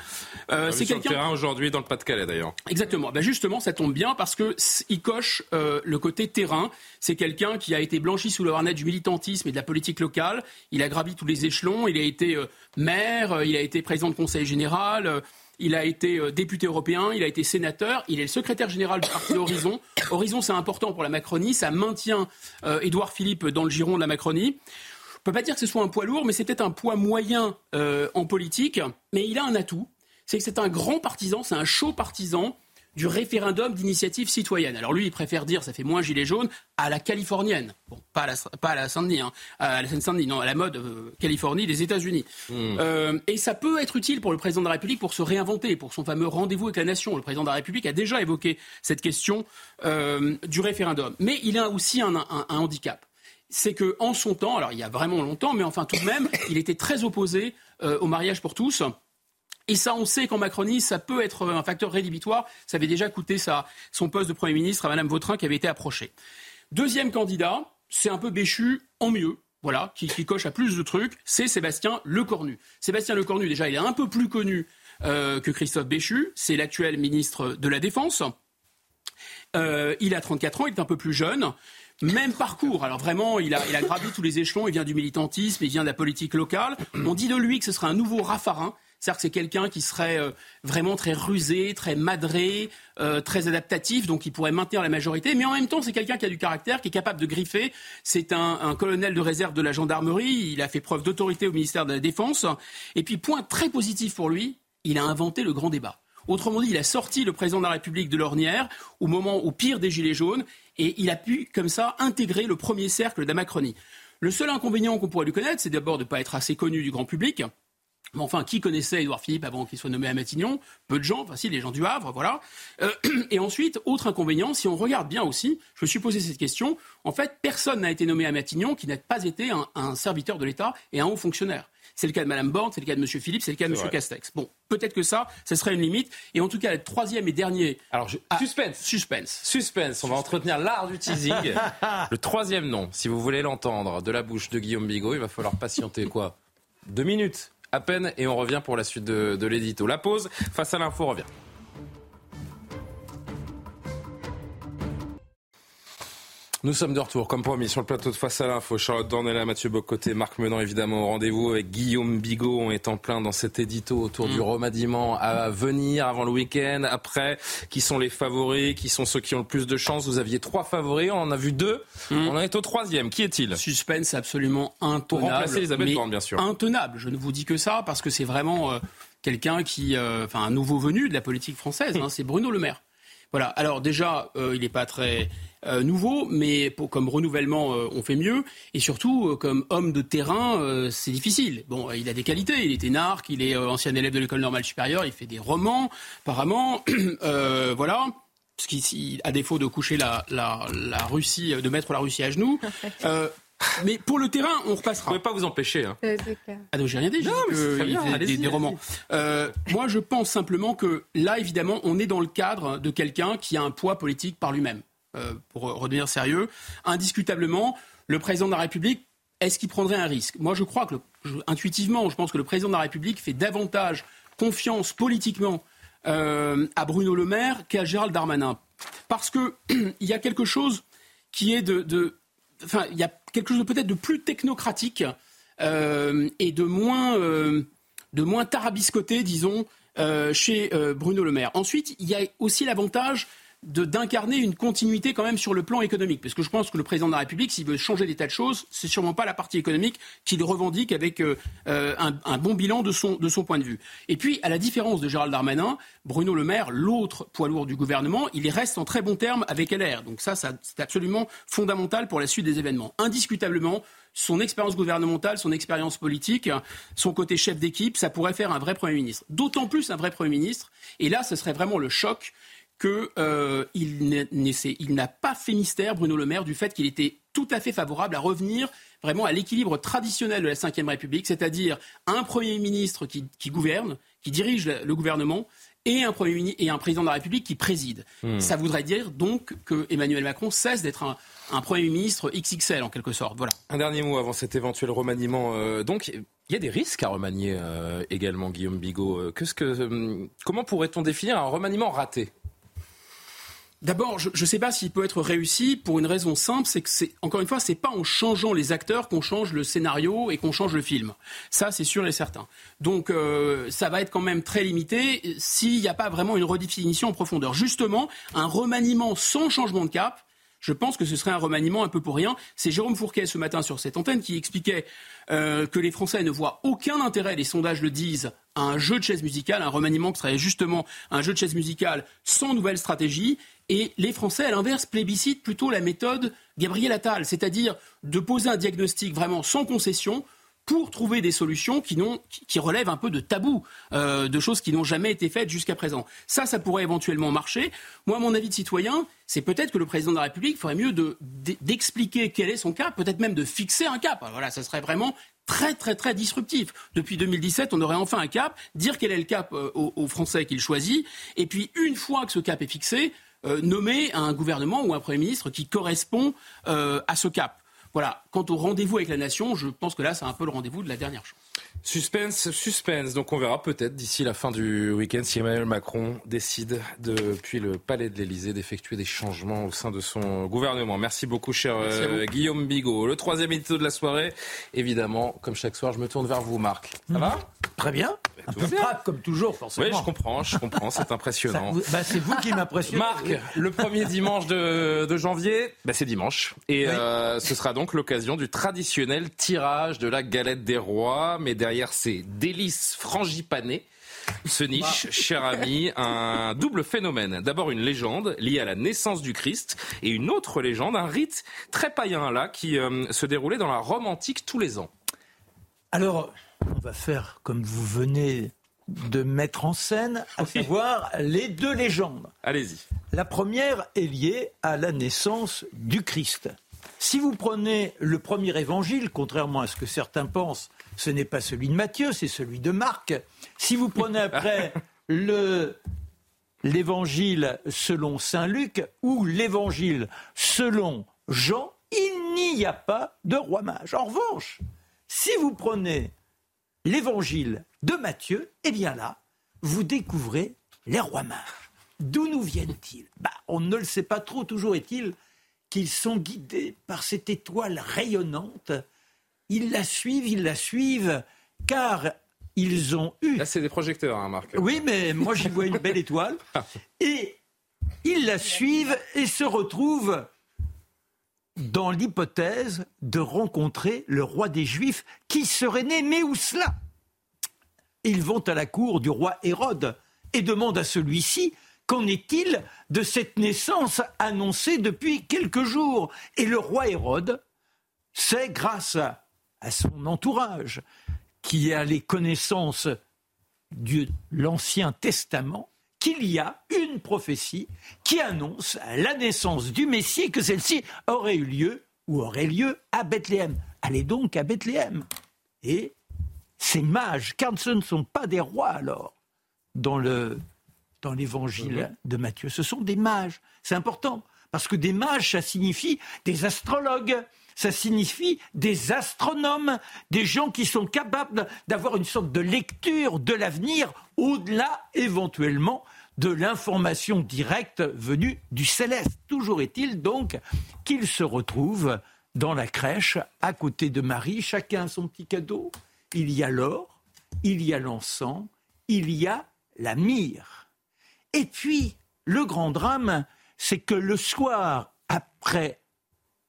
Euh, c'est est sur le quelqu'un. terrain aujourd'hui dans le Pas-de-Calais d'ailleurs. Exactement. Ben justement, ça tombe bien parce que il coche euh, le côté terrain. C'est quelqu'un qui a été blanchi sous le harnais du militantisme et de la politique locale. Il a gravi tous les échelons. Il a été euh, maire, il a été président de conseil général. il a été député européen, il a été sénateur, il est le secrétaire général du parti Horizon. Horizon, c'est important pour la Macronie, ça maintient Édouard Philippe dans le giron de la Macronie. On peut pas dire que ce soit un poids lourd, mais c'est peut-être un poids moyen euh, en politique. Mais il a un atout, c'est que c'est un grand partisan, c'est un chaud partisan du référendum d'initiative citoyenne. Alors lui, il préfère dire, ça fait moins gilet jaune, à la californienne. Bon, pas à la, pas à la Saint-Denis, hein, à la Seine-Saint-Denis, non, à la mode euh, Californie des États-Unis. Euh, et ça peut être utile pour le président de la République pour se réinventer, pour son fameux rendez-vous avec la nation. Le président de la République a déjà évoqué cette question euh, du référendum. Mais il a aussi un, un- un handicap c'est que en son temps, alors il y a vraiment longtemps, mais enfin tout de même, il était très opposé euh, au mariage pour tous. Et ça, on sait qu'en Macronie, ça peut être un facteur rédhibitoire. Ça avait déjà coûté sa, son poste de Premier ministre à Madame Vautrin qui avait été approchée. Deuxième candidat, c'est un peu béchu en mieux. Voilà, qui, coche à plus de trucs, c'est Sébastien Lecornu. Sébastien Lecornu, déjà, il est un peu plus connu euh, que Christophe Béchu. C'est l'actuel ministre de la Défense. Euh, il a 34 ans, il est un peu plus jeune. Même parcours. Alors vraiment, il a, il a gravi tous les échelons. Il vient du militantisme, il vient de la politique locale. On dit de lui que ce serait un nouveau Raffarin. C'est-à-dire que c'est quelqu'un qui serait euh, vraiment très rusé, très madré, euh, très adaptatif, donc il pourrait maintenir la majorité. Mais en même temps, c'est quelqu'un qui a du caractère, qui est capable de griffer. C'est un, un colonel de réserve de la gendarmerie. Il a fait preuve d'autorité au ministère de la Défense. Et puis, point très positif pour lui, il a inventé le grand débat. Autrement dit, il a sorti le président de la République de l'ornière au moment au pire des Gilets jaunes et il a pu, comme ça, intégrer le premier cercle de la Macronie. Le seul inconvénient qu'on pourrait lui connaître, c'est d'abord de ne pas être assez connu du grand public. Mais enfin, qui connaissait Édouard Philippe avant qu'il soit nommé à Matignon? Peu de gens, enfin si, les gens du Havre, voilà. Euh, et ensuite, autre inconvénient, si on regarde bien aussi, je me suis posé cette question, en fait, personne n'a été nommé à Matignon qui n'a pas été un, un serviteur de l'État et un haut fonctionnaire. C'est le cas de Mme Borne, c'est le cas de M. Philippe, c'est le cas de M. Castex. Bon, peut-être que ça, ce serait une limite. Et en tout cas, le troisième et dernier... Alors, je- Ah, suspense. Suspense. Suspense, on va entretenir l'art du teasing. le troisième nom, si vous voulez l'entendre de la bouche de Guillaume Bigot, il va falloir patienter quoi Deux minutes à peine et on revient pour la suite de, de l'édito. La pause, face à l'info, revient. Nous sommes de retour, comme promis, sur le plateau de Face à l'info. Charlotte Dornella, Mathieu Bocoté, Marc Menon, évidemment, au rendez-vous avec Guillaume Bigot. On est en plein dans cet édito autour du remaniement à venir avant le week-end. Après, qui sont les favoris? Qui sont ceux qui ont le plus de chance Vous aviez trois favoris, on en a vu deux. On en est au troisième. Qui est-il? Suspense absolument Pour intenable. remplacer Elisabeth Borne, bien sûr. Intenable. Je ne vous dis que ça parce que c'est vraiment euh, quelqu'un qui, euh, enfin, un nouveau venu de la politique française. hein, c'est Bruno Le Maire. Voilà. Alors déjà, euh, il n'est pas très euh, nouveau, mais pour, comme renouvellement, euh, on fait mieux. Et surtout, euh, comme homme de terrain, euh, c'est difficile. Bon, il a des qualités. Il était narque, il est euh, ancien élève de l'école normale supérieure, il fait des romans, apparemment. Euh, voilà. Parce qu'il, à défaut de coucher la, la, la Russie, de mettre la Russie à genoux. Euh, mais pour le terrain, on Vous repassera. pouvez pas vous empêcher. Hein. Ah non, j'ai rien dit. j'ai Non, dit mais que bien, des, des romans. Euh, moi, je pense simplement que là, évidemment, on est dans le cadre de quelqu'un qui a un poids politique par lui-même. Euh, pour redevenir sérieux, indiscutablement, le président de la République, est-ce qu'il prendrait un risque? Moi, je crois que, intuitivement, je pense que le président de la République fait davantage confiance politiquement euh, à Bruno Le Maire qu'à Gérald Darmanin. Parce que il y a quelque chose qui est de, enfin, il y a quelque chose peut-être de plus technocratique euh, et de moins, de moins tarabiscoté, disons, chez Bruno Le Maire. Ensuite, il y a aussi l'avantage d'incarner une continuité quand même sur le plan économique, parce que je pense que le président de la République, s'il veut changer des tas de choses, c'est sûrement pas la partie économique qu'il revendique avec euh, euh, un, bon bilan de son de son point de vue. Et puis, à la différence de Gérald Darmanin, Bruno Le Maire, l'autre poids lourd du gouvernement, il reste en très bon terme avec LR. Donc ça c'est absolument fondamental pour la suite des événements. Indiscutablement, son expérience gouvernementale, son expérience politique, son côté chef d'équipe, ça pourrait faire un vrai Premier ministre. D'autant plus un vrai Premier ministre. Et là, ce serait vraiment le choc que euh, il n'a pas fait mystère, Bruno Le Maire, du fait qu'il était tout à fait favorable à revenir vraiment à l'équilibre traditionnel de la Ve République, c'est-à-dire un Premier ministre qui, qui gouverne, qui dirige le, gouvernement, et un, premier ministre, et un président de la République qui préside. Ça voudrait dire donc que Emmanuel Macron cesse d'être un, un Premier ministre XXL en quelque sorte. Voilà. Un dernier mot avant cet éventuel remaniement. euh, donc, il y a des risques à remanier euh, également, Guillaume Bigot. Que, euh, comment pourrait-on définir un remaniement raté? D'abord, je ne sais pas s'il peut être réussi pour une raison simple, c'est que c'est encore une fois, c'est pas en changeant les acteurs qu'on change le scénario et qu'on change le film. Ça, c'est sûr et certain. Donc, euh, ça va être quand même très limité s'il n'y a pas vraiment une redéfinition en profondeur. Justement, un remaniement sans changement de cap. Je pense que ce serait un remaniement un peu pour rien. C'est Jérôme Fourquet ce matin sur cette antenne qui expliquait euh, que les Français ne voient aucun intérêt, les sondages le disent, à un jeu de chaise musicale, un remaniement qui serait justement un jeu de chaise musicale sans nouvelle stratégie. Et les Français, à l'inverse, plébiscitent plutôt la méthode Gabriel Attal, c'est-à-dire de poser un diagnostic vraiment sans concession pour trouver des solutions qui, qui- relèvent un peu de tabous, euh, de choses qui n'ont jamais été faites jusqu'à présent. Ça, ça pourrait éventuellement marcher. Moi, mon avis de citoyen, c'est peut-être que le président de la République ferait mieux de- d'expliquer quel est son cap, peut-être même de fixer un cap. Voilà, ça serait vraiment très très très disruptif. Depuis 2017, on aurait enfin un cap, dire quel est le cap euh, aux, Français qu'il choisit, et puis une fois que ce cap est fixé, euh, nommer un gouvernement ou un Premier ministre qui correspond à ce cap. Voilà. Quant au rendez-vous avec la nation, je pense que là, c'est un peu le rendez-vous de la dernière chance. Suspense, suspense. Donc on verra peut-être d'ici la fin du week-end si Emmanuel Macron décide depuis le palais de l'Elysée d'effectuer des changements au sein de son gouvernement. Merci beaucoup, cher Merci euh, Guillaume Bigot. Le troisième édito de la soirée, évidemment, comme chaque soir, je me tourne vers vous, Marc. Ça va? Très bien. Un peu crade, comme toujours, forcément. Oui, je comprends, je comprends, c'est impressionnant. vous- bah, c'est vous qui m'impressionnez. Marc, le premier dimanche de, de janvier, bah c'est dimanche. Et Oui. euh, ce sera donc l'occasion du traditionnel tirage de la galette des rois. Mais derrière ces délices frangipanées se niche, cher ami, un double phénomène. D'abord une légende liée à la naissance du Christ et une autre légende, un rite très païen là qui euh, se déroulait dans la Rome antique tous les ans. Alors, on va faire comme vous venez de mettre en scène, à savoir les deux légendes. Allez-y. La première est liée à la naissance du Christ. Si vous prenez le premier évangile, contrairement à ce que certains pensent, ce n'est pas celui de Matthieu, c'est celui de Marc. Si vous prenez après le l'évangile selon saint Luc ou l'évangile selon Jean, il n'y a pas de roi mage. En revanche, si vous prenez l'évangile de Matthieu, eh bien là, vous découvrez les rois mages. D'où nous viennent-ils? Bah, On ne le sait pas trop, toujours est-il qu'ils sont guidés par cette étoile rayonnante. Ils la suivent, ils la suivent, car ils ont eu... Là, c'est des projecteurs, hein, Marc. Oui, mais moi j'y vois une belle étoile. Et ils la suivent et se retrouvent dans l'hypothèse de rencontrer le roi des Juifs qui serait né, mais où cela? Ils vont à la cour du roi Hérode et demandent à celui-ci Qu'en est-il de cette naissance annoncée depuis quelques jours Et le roi Hérode c'est grâce à son entourage, qui a les connaissances de l'Ancien Testament, qu'il y a une prophétie qui annonce la naissance du Messie et que celle-ci aurait eu lieu ou aurait lieu à Bethléem. Allez donc à Bethléem. Et ces mages, car ce ne sont pas des rois alors, dans le dans l'évangile de Matthieu, ce sont des mages. C'est important parce que des mages, ça signifie des astrologues, ça signifie des astronomes, des gens qui sont capables d'avoir une sorte de lecture de l'avenir au-delà éventuellement de l'information directe venue du céleste. Toujours est-il donc qu'ils se retrouvent dans la crèche à côté de Marie, chacun son petit cadeau. Il y a l'or, il y a l'encens, il y a la myrrhe. Et puis, le grand drame, c'est que le soir, après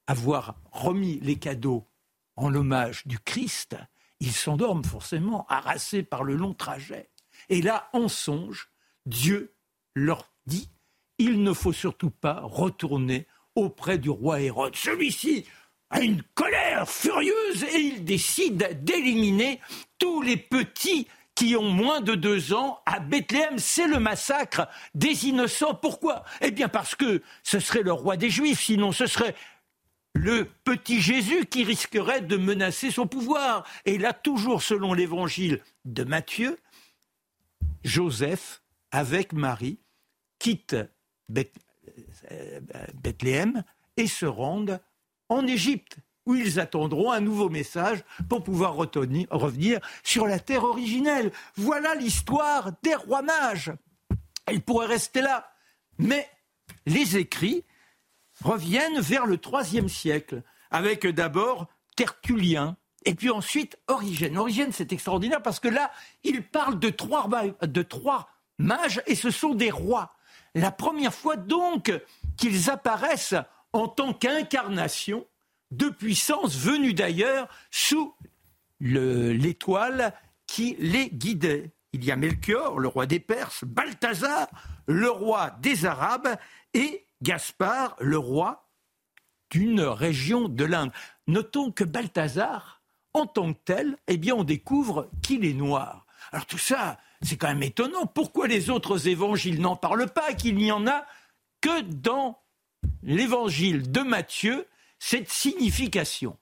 avoir remis les cadeaux en l'hommage du Christ, ils s'endorment forcément, harassés par le long trajet. Et là, en songe, Dieu leur dit, il ne faut surtout pas retourner auprès du roi Hérode. Celui-ci a une colère furieuse et il décide d'éliminer tous les petits qui ont moins de deux ans à Bethléem. C'est le massacre des innocents. Pourquoi? Eh bien parce que ce serait le roi des Juifs, sinon ce serait le petit Jésus qui risquerait de menacer son pouvoir. Et là, toujours selon l'évangile de Matthieu, Joseph, avec Marie, quitte euh, Bethléem et se rendent en Égypte, où ils attendront un nouveau message pour pouvoir revenir sur la terre originelle. Voilà l'histoire des rois mages. Elle pourrait rester là. Mais les écrits reviennent vers le IIIe siècle, avec d'abord Tertullien, et puis ensuite Origène. Origène, c'est extraordinaire parce que là, il parle de trois, de trois mages et ce sont des rois. La première fois donc qu'ils apparaissent en tant qu'incarnation de puissance venue d'ailleurs sous l'étoile qui les guidait. Il y a Melchior, le roi des Perses, Balthazar, le roi des Arabes, et Gaspard, le roi d'une région de l'Inde. Notons que Balthazar, en tant que tel, eh bien, on découvre qu'il est noir. Alors tout ça, c'est quand même étonnant. Pourquoi les autres évangiles n'en parlent pas Qu'il n'y en a que dans l'évangile de Matthieu, cette signification?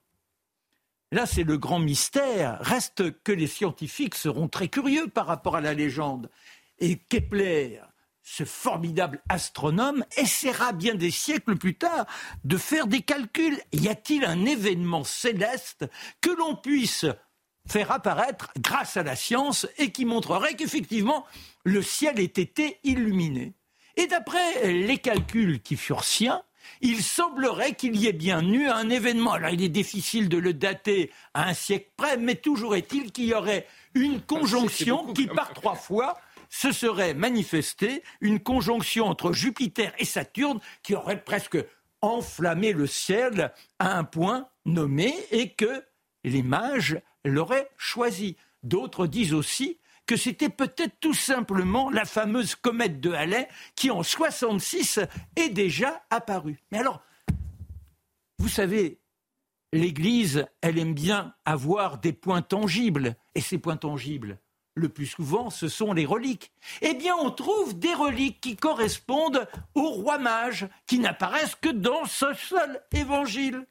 Là, c'est le grand mystère. Reste que les scientifiques seront très curieux par rapport à la légende. Et Kepler, ce formidable astronome essaiera bien des siècles plus tard de faire des calculs. Y a-t-il un événement céleste que l'on puisse faire apparaître grâce à la science et qui montrerait qu'effectivement le ciel ait été illuminé? Et d'après les calculs qui furent siens, il semblerait qu'il y ait bien eu un événement. Alors il est difficile de le dater à un siècle près, mais toujours est-il qu'il y aurait une conjonction qui par trois fois ce serait manifesté une conjonction entre Jupiter et Saturne qui aurait presque enflammé le ciel à un point nommé et que les mages l'auraient choisi. D'autres disent aussi que c'était peut-être tout simplement la fameuse comète de Halley qui en 66 est déjà apparue. Mais alors, vous savez, l'Église, elle aime bien avoir des points tangibles. Et ces points tangibles, le plus souvent, ce sont les reliques. Eh bien, on trouve des reliques qui correspondent aux rois mages, qui n'apparaissent que dans ce seul évangile.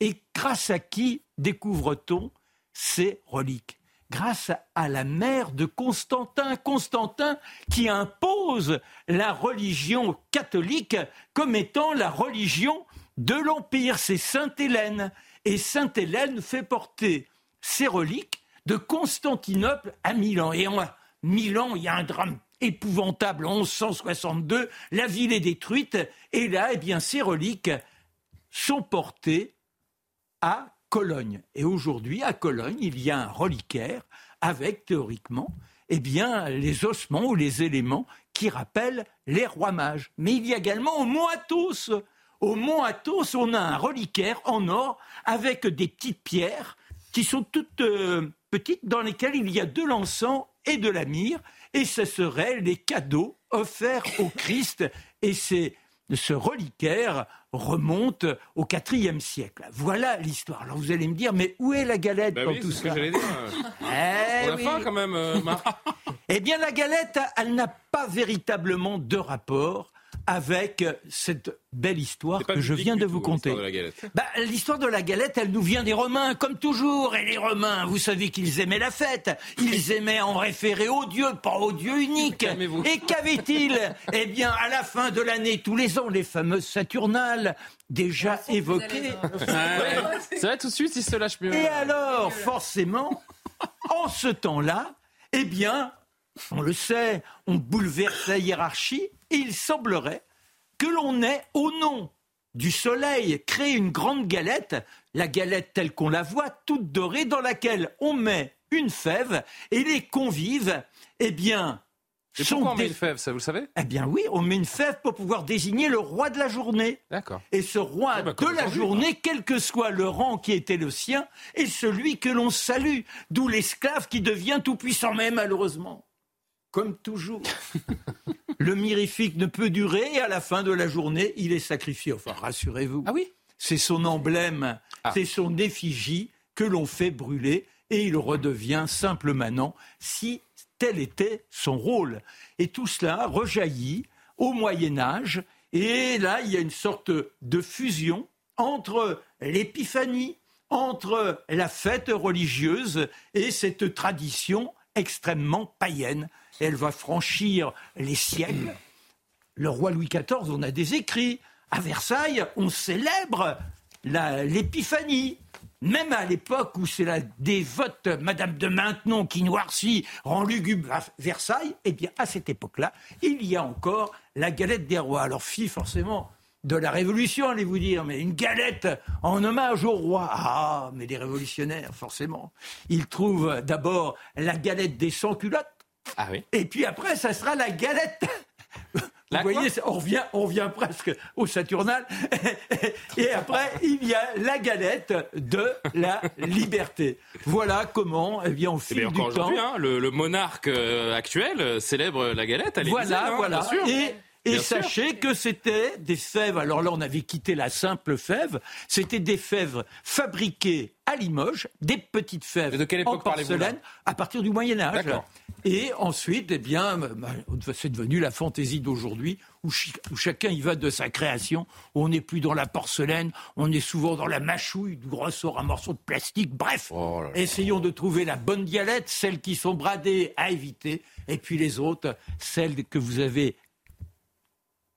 Et grâce à qui découvre-t-on ces reliques? Grâce à la mère de Constantin, Constantin qui impose la religion catholique comme étant la religion de l'Empire. C'est Sainte Hélène. Et Sainte Hélène fait porter ces reliques de Constantinople à Milan. Et en Milan, il y a un drame épouvantable en 1162. La ville est détruite. Et là, eh bien, ces reliques sont portées à Cologne. Et aujourd'hui, à Cologne, il y a un reliquaire avec, théoriquement, eh bien, les ossements ou les éléments qui rappellent les rois mages. Mais il y a également au Mont Athos. Au Mont Athos, on a un reliquaire en or avec des petites pierres qui sont toutes euh, petites, dans lesquelles il y a de l'encens et de la myrrhe. Et ce seraient les cadeaux offerts au Christ. Et c'est ce reliquaire remonte au IVe siècle. Voilà l'histoire. Alors vous allez me dire, mais où est la galette Bah dans oui, tout que ça j'allais dire. Eh On a faim quand même, euh, Marc. Eh bien, la galette, elle n'a pas véritablement de rapport avec cette belle histoire que je viens de tout, vous conter. l'histoire de la galette. Bah, l'histoire de la galette, elle nous vient des Romains, comme toujours. Et les Romains, vous savez qu'ils aimaient la fête. Ils aimaient en référer au Dieu, pas au Dieu unique. Calmez-vous. Et qu'avait-il Eh bien, à la fin de l'année, tous les ans, les fameuses Saturnales, déjà évoquées. C'est vrai, tout de suite, il se lâche mieux. Et alors, forcément, en ce temps-là, eh bien, on le sait, on bouleverse la hiérarchie et il semblerait que l'on ait, au nom du soleil, créé une grande galette, la galette telle qu'on la voit, toute dorée, dans laquelle on met une fève et les convives, eh bien, Et pourquoi on met une fève, ça vous le savez? Eh bien oui, on met une fève pour pouvoir désigner le roi de la journée. D'accord. Et ce roi bah, comme de la journée, quel que soit le rang qui était le sien, est celui que l'on salue. D'où l'esclave qui devient tout puissant, mais malheureusement, comme toujours, le mirifique ne peut durer et à la fin de la journée, il est sacrifié. Enfin, rassurez-vous. Ah oui C'est son emblème, Ah. c'est son effigie que l'on fait brûler et il redevient simple manant si tel était son rôle. Et tout cela rejaillit au Moyen Âge et là il y a une sorte de fusion entre l'épiphanie, entre la fête religieuse et cette tradition extrêmement païenne. Elle va franchir les siècles le roi Louis XIV, on a des écrits. À Versailles, on célèbre l'épiphanie. Même à l'époque où c'est la dévote Madame de Maintenon qui noircit, rend lugubre Versailles, eh bien, à cette époque-là, il y a encore la galette des rois. Alors, fille, forcément, de la Révolution, allez-vous dire, mais une galette en hommage au roi. Ah, mais les révolutionnaires, forcément, ils trouvent d'abord la galette des sans-culottes, Ah oui. et puis après, ça sera la galette. Vous voyez, on revient, on revient presque au Saturnal. Et après, il y a la galette de la liberté. Voilà comment, eh bien, Et fil bien du encore temps, aujourd'hui, hein, le, le monarque euh, actuel euh, célèbre la galette à voilà, hein, voilà. bien sûr. Et, et Bien sûr. sachez que c'était des fèves. Alors là, on avait quitté la simple fève. C'était des fèves fabriquées à Limoges, des petites fèves de quelle en époque porcelaine, à partir du Moyen Âge. Et ensuite, eh bien, bah, c'est devenu la fantaisie d'aujourd'hui, où, chacun y va de sa création. où On n'est plus dans la porcelaine, on est souvent dans la mâchouille, du ressort un morceau de plastique. Bref, Oh là là. essayons de trouver la bonne dialette, celles qui sont bradées à éviter, et puis les autres, celles que vous avez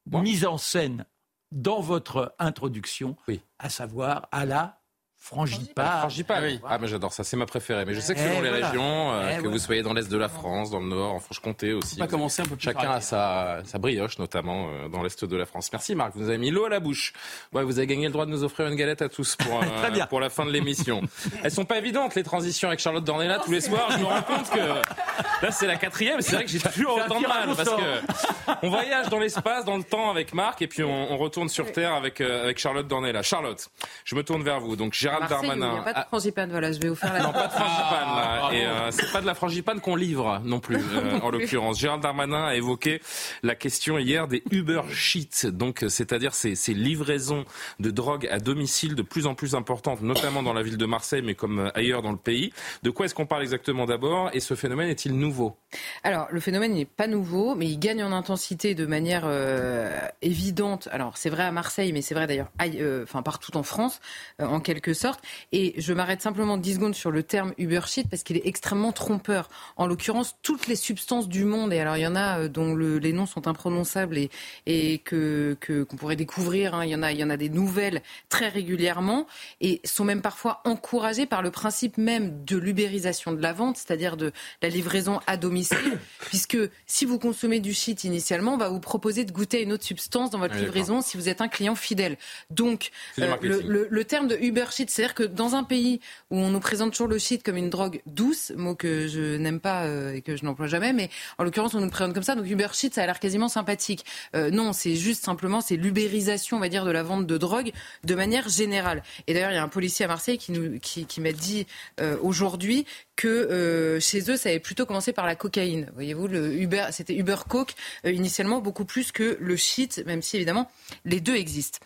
mises en scène dans votre introduction, Oui. à savoir à la frangipane. Frangipane. Ah, mais j'adore ça, c'est ma préférée. Mais je sais que Eh, selon les voilà. régions, euh, Eh, que vous soyez dans l'est de la France, dans le nord, en Franche-Comté aussi. On va commencer un peu plus Chacun a sa, sa brioche, notamment euh, dans l'est de la France. Merci Marc, vous nous avez mis l'eau à la bouche. Ouais, vous avez gagné le droit de nous offrir une galette à tous pour, euh, Très bien. pour la fin de l'émission. Elles sont pas évidentes les transitions avec Charlotte Dornella tous les soirs. Je me rends compte que là c'est la quatrième. C'est vrai que j'ai toujours autant de mal parce que on voyage dans l'espace, dans le temps avec Marc et puis on, on retourne sur terre avec euh, avec Charlotte Dornella. Charlotte, je me tourne vers vous. Donc Gérald Marseille, où il n'y Darmanin. a pas de Ah, frangipane, voilà, je vais vous faire la non, pas de frangipane là. bravo. Et euh, c'est pas de la frangipane qu'on livre non plus, euh, en l'occurrence. Gérald Darmanin a évoqué la question hier des Uber Sheets, donc euh, c'est-à-dire ces, ces livraisons de drogue à domicile de plus en plus importantes, notamment dans la ville de Marseille, mais comme euh, ailleurs dans le pays. De quoi est-ce qu'on parle exactement d'abord Et ce phénomène est-il nouveau? Alors, le phénomène n'est pas nouveau, mais il gagne en intensité de manière euh, évidente. Alors, c'est vrai à Marseille, mais c'est vrai d'ailleurs aille- euh, enfin, partout en France, euh, en quelque sorte. Et je m'arrête simplement 10 secondes sur le terme Uber Shit parce qu'il est extrêmement trompeur. En l'occurrence, toutes les substances du monde, et alors il y en a euh, dont le, les noms sont imprononçables et, et que qu'on pourrait découvrir, hein. il, y en a, il y en a des nouvelles très régulièrement et sont même parfois encouragées par le principe même de l'ubérisation de la vente, c'est-à-dire de la livraison à domicile, puisque si vous consommez du shit initialement, on va vous proposer de goûter une autre substance dans votre Oui, livraison si vous êtes un client fidèle. Donc, euh, le, marketing. le- le terme de Uber shit, c'est-à-dire que dans un pays où on nous présente toujours le shit comme une drogue douce, mot que je n'aime pas euh, et que je n'emploie jamais, mais en l'occurrence on nous présente comme ça, donc Uber shit, ça a l'air quasiment sympathique. Euh, non, c'est juste simplement c'est l'ubérisation, on va dire, de la vente de drogue de manière générale. Et d'ailleurs, il y a un policier à Marseille qui, nous, m'a dit euh, aujourd'hui que chez eux, ça avait plutôt commencé par la cocaïne. Voyez-vous, le Uber, c'était Uber Coke initialement beaucoup plus que le shit, même si évidemment les deux existent.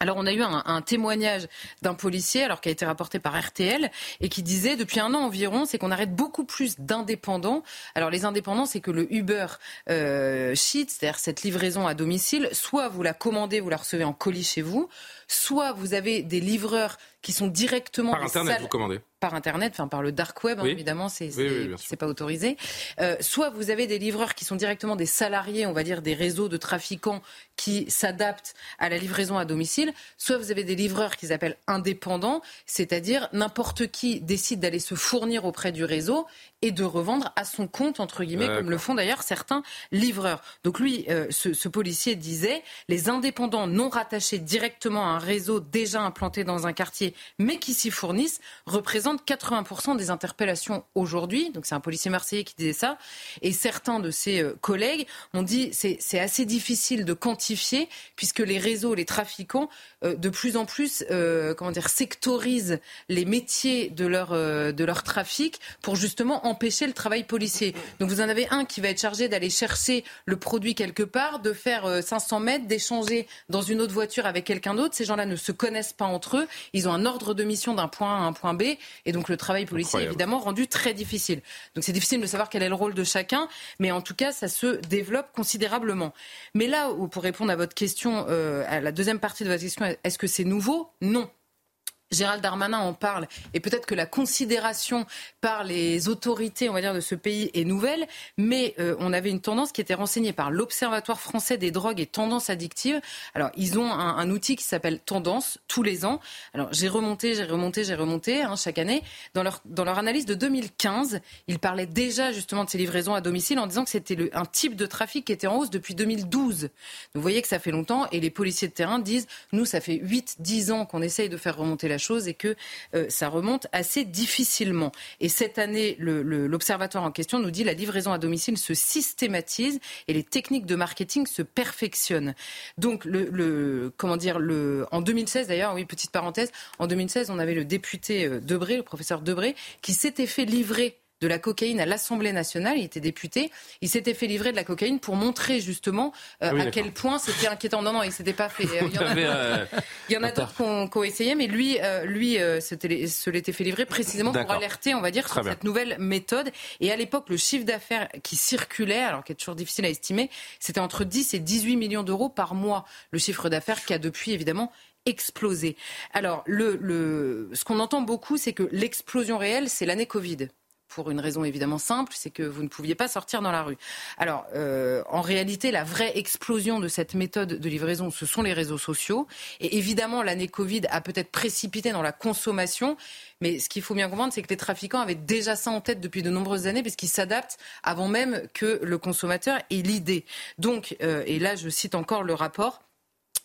Alors on a eu un, témoignage d'un policier, alors qui a été rapporté par RTL, et qui disait depuis un an environ, c'est qu'on arrête beaucoup plus d'indépendants. Alors les indépendants, c'est que le Uber euh, shit, c'est-à-dire cette livraison à domicile, soit vous la commandez, vous la recevez en colis chez vous, soit vous avez des livreurs qui sont directement Par Internet, salles- vous commandez. par Internet, enfin par le dark web, hein, évidemment, c'est Oui, pas autorisé. Euh, soit vous avez des livreurs qui sont directement des salariés, on va dire des réseaux de trafiquants qui s'adaptent à la livraison à domicile, soit vous avez des livreurs qu'ils appellent indépendants, c'est-à-dire n'importe qui décide d'aller se fournir auprès du réseau et de revendre à son compte, entre guillemets, comme le font d'ailleurs certains livreurs. Donc lui, euh, ce, ce policier disait, les indépendants non rattachés directement à un réseau déjà implanté dans un quartier, mais qui s'y fournissent, représentent 80% des interpellations aujourd'hui. Donc c'est un policier marseillais qui disait ça. Et certains de ses euh, collègues ont dit, c'est assez difficile de quantifier, puisque les réseaux, les trafiquants, euh, de plus en plus, comment dire, sectorisent les métiers de leur, de leur trafic pour justement empêcher le travail policier. Donc vous en avez un qui va être chargé d'aller chercher le produit quelque part, de faire euh, 500 mètres, d'échanger dans une autre voiture avec quelqu'un d'autre. Ces gens-là ne se connaissent pas entre eux. Ils ont un ordre de mission d'un point A à un point B. Et donc le travail policier est évidemment rendu très difficile. Donc c'est difficile de savoir quel est le rôle de chacun. Mais en tout cas, ça se développe considérablement. Mais là où, pour répondre à votre question, euh, à la deuxième partie de votre question, est-ce que c'est nouveau? Non. Gérald Darmanin en parle et peut-être que la considération par les autorités, on va dire, de ce pays est nouvelle, mais euh, on avait une tendance qui était renseignée par l'Observatoire français des drogues et tendances addictives. Alors, ils ont un, outil qui s'appelle Tendance tous les ans. Alors, j'ai remonté, j'ai remonté, j'ai remonté hein, chaque année. Dans leur, dans leur analyse de 2015, ils parlaient déjà justement de ces livraisons à domicile en disant que c'était un type de trafic qui était en hausse depuis 2012. Donc, vous voyez que ça fait longtemps et les policiers de terrain disent, nous, ça fait 8-10 ans qu'on essaye de faire remonter la chose et que euh, ça remonte assez difficilement. Et cette année, l'observatoire en question nous dit la livraison à domicile se systématise et les techniques de marketing se perfectionnent. Donc, le- comment dire, le, en 2016 d'ailleurs, oui, petite parenthèse, en 2016, on avait le député euh, Debré, le professeur Debré, qui s'était fait livrer de la cocaïne à l'Assemblée nationale, il était député, il s'était fait livrer de la cocaïne pour montrer justement euh, Ah oui, à quel point c'était inquiétant. Non, non, il s'était pas fait. euh, il y en a- avez, euh, il y en a d'autres qui ont, essayé, mais lui, euh, lui euh, se l'était fait livrer précisément pour alerter, on va dire, Très sur bien. cette nouvelle méthode. Et à l'époque, le chiffre d'affaires qui circulait, alors qui est toujours difficile à estimer, c'était entre 10 et 18 millions d'euros par mois. Le chiffre d'affaires qui a depuis, évidemment, explosé. Alors, le, le, ce qu'on entend beaucoup, c'est que l'explosion réelle, c'est l'année Covid pour une raison évidemment simple, c'est que vous ne pouviez pas sortir dans la rue. Alors, euh, en réalité, la vraie explosion de cette méthode de livraison, ce sont les réseaux sociaux. Et évidemment, l'année Covid a peut-être précipité dans la consommation. Mais ce qu'il faut bien comprendre, c'est que les trafiquants avaient déjà ça en tête depuis de nombreuses années, parce qu'ils s'adaptent avant même que le consommateur ait l'idée. Donc, euh, et là, je cite encore le rapport.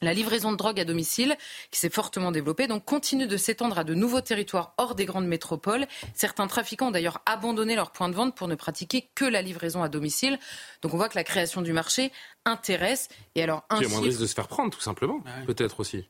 La livraison de drogue à domicile, qui s'est fortement développée, donc continue de s'étendre à de nouveaux territoires hors des grandes métropoles. Certains trafiquants ont d'ailleurs abandonné leur point de vente pour ne pratiquer que la livraison à domicile. Donc on voit que la création du marché intéresse. Et alors un Il y a moins de risque de se faire prendre, tout simplement. Peut-être aussi.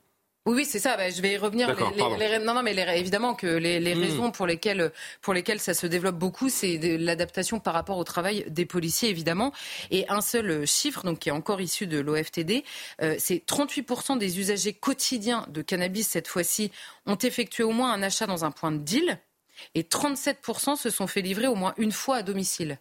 Oui, oui, c'est ça. Bah, je vais y revenir. D'accord, Les- les- pardon. les- non, non, mais évidemment que les, les Mm. raisons pour lesquelles, pour lesquelles ça se développe beaucoup, c'est l'adaptation par rapport au travail des policiers, évidemment. Et un seul euh, chiffre, donc qui est encore issu de l'OFTD, euh, c'est 38% des usagers quotidiens de cannabis cette fois-ci ont effectué au moins un achat dans un point de deal, et 37% se sont fait livrer au moins une fois à domicile.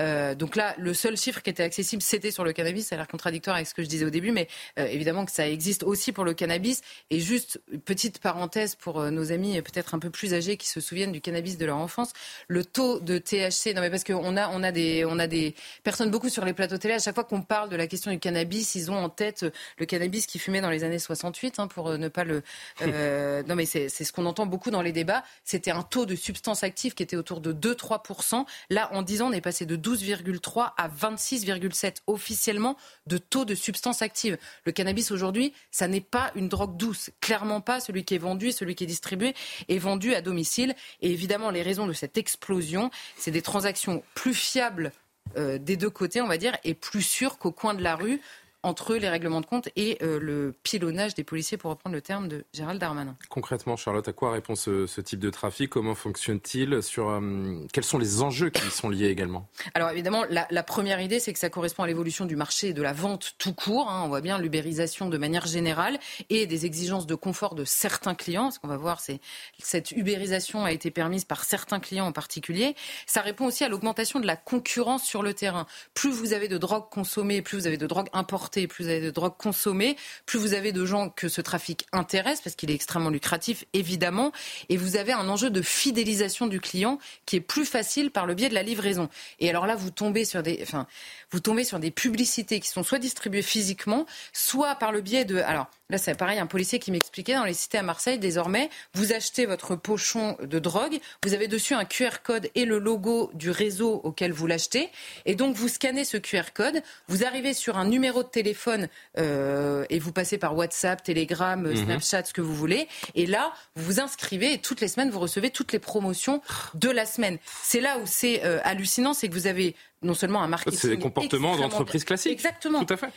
Euh, donc là, le seul chiffre qui était accessible, c'était sur le cannabis. Ça a l'air contradictoire avec ce que je disais au début, mais euh, évidemment que ça existe aussi pour le cannabis. Et juste petite parenthèse pour euh, nos amis peut-être un peu plus âgés qui se souviennent du cannabis de leur enfance, le taux de THC. Non mais parce qu'on a on a des on a des personnes beaucoup sur les plateaux télé. À chaque fois qu'on parle de la question du cannabis, ils ont en tête le cannabis qui fumait dans les années 68, hein, pour ne pas le. non mais c'est ce qu'on entend beaucoup dans les débats. C'était un taux de substance active qui était autour de 2-3%. Là, en 10 ans, on est passé de 12,3 à 26,7 officiellement de taux de substance active. Le cannabis aujourd'hui, ça n'est pas une drogue douce. Clairement pas. Celui qui est vendu, celui qui est distribué est vendu à domicile. Et évidemment, les raisons de cette explosion, c'est des transactions plus fiables euh, des deux côtés, on va dire, et plus sûres qu'au coin de la rue entre les règlements de compte et euh, le pilonnage des policiers, pour reprendre le terme de Gérald Darmanin. Concrètement, Charlotte, à quoi répond ce, type de trafic? Comment fonctionne-t-il? Sur euh, Quels sont les enjeux qui y sont liés également? Alors évidemment, la, première idée, c'est que ça correspond à l'évolution du marché et de la vente tout court. Hein. on voit bien l'ubérisation de manière générale et des exigences de confort de certains clients. Ce qu'on va voir, c'est cette ubérisation a été permise par certains clients en particulier. Ça répond aussi à l'augmentation de la concurrence sur le terrain. Plus vous avez de drogue consommée, plus vous avez de drogue importée, plus vous avez de drogue consommée, plus vous avez de gens que ce trafic intéresse, parce qu'il est extrêmement lucratif, évidemment, et vous avez un enjeu de fidélisation du client qui est plus facile par le biais de la livraison. Et alors là, vous tombez sur des, vous tombez sur des publicités qui sont soit distribuées physiquement, soit par le biais de, alors Là, c'est pareil, un policier qui m'expliquait dans les cités à Marseille, désormais, vous achetez votre pochon de drogue, vous avez dessus un QR code et le logo du réseau auquel vous l'achetez, et donc vous scannez ce QR code, vous arrivez sur un numéro de téléphone euh, et vous passez par WhatsApp, Telegram, mhm. Snapchat, ce que vous voulez, et là, vous vous inscrivez et toutes les semaines, vous recevez toutes les promotions de la semaine. C'est là où c'est euh, hallucinant, c'est que vous avez non seulement un marketing. C'est des comportements d'entreprise classique. Exactement. Tout à fait.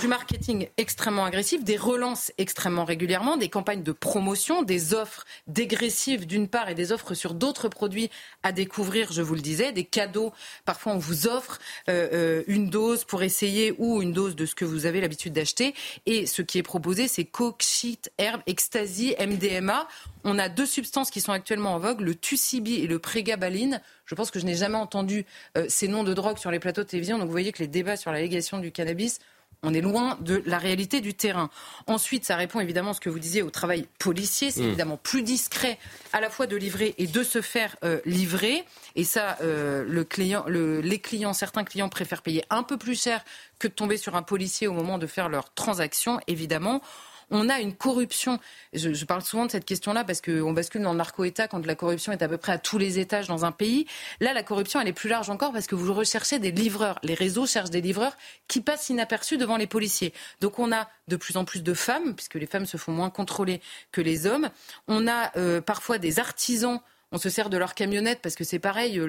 du marketing extrêmement agressif, des relances extrêmement régulièrement, des campagnes de promotion, des offres dégressives d'une part et des offres sur d'autres produits à découvrir, je vous le disais, des cadeaux. Parfois, on vous offre euh, euh, une dose pour essayer ou une dose de ce que vous avez l'habitude d'acheter. Et ce qui est proposé, c'est coke, shit, herbe, ecstasy, MDMA. On a deux substances qui sont actuellement en vogue, le Tussibi et le Prégabaline. Je pense que je n'ai jamais entendu euh, ces noms de drogue sur les plateaux de télévision. Donc vous voyez que les débats sur l'allégation du cannabis, on est loin de la réalité du terrain. Ensuite, ça répond évidemment à ce que vous disiez au travail policier. C'est mm. évidemment plus discret à la fois de livrer et de se faire euh, livrer. Et ça, euh, le client, les clients, certains clients préfèrent payer un peu plus cher que de tomber sur un policier au moment de faire leur transaction, évidemment on a une corruption. Je, parle souvent de cette question-là parce qu'on bascule dans le narco-État quand la corruption est à peu près à tous les étages dans un pays. Là, la corruption, elle est plus large encore parce que vous recherchez des livreurs. Les réseaux cherchent des livreurs qui passent inaperçus devant les policiers. Donc on a de plus en plus de femmes, puisque les femmes se font moins contrôler que les hommes. On a euh, parfois des artisans on se sert de leur camionnette parce que c'est pareil,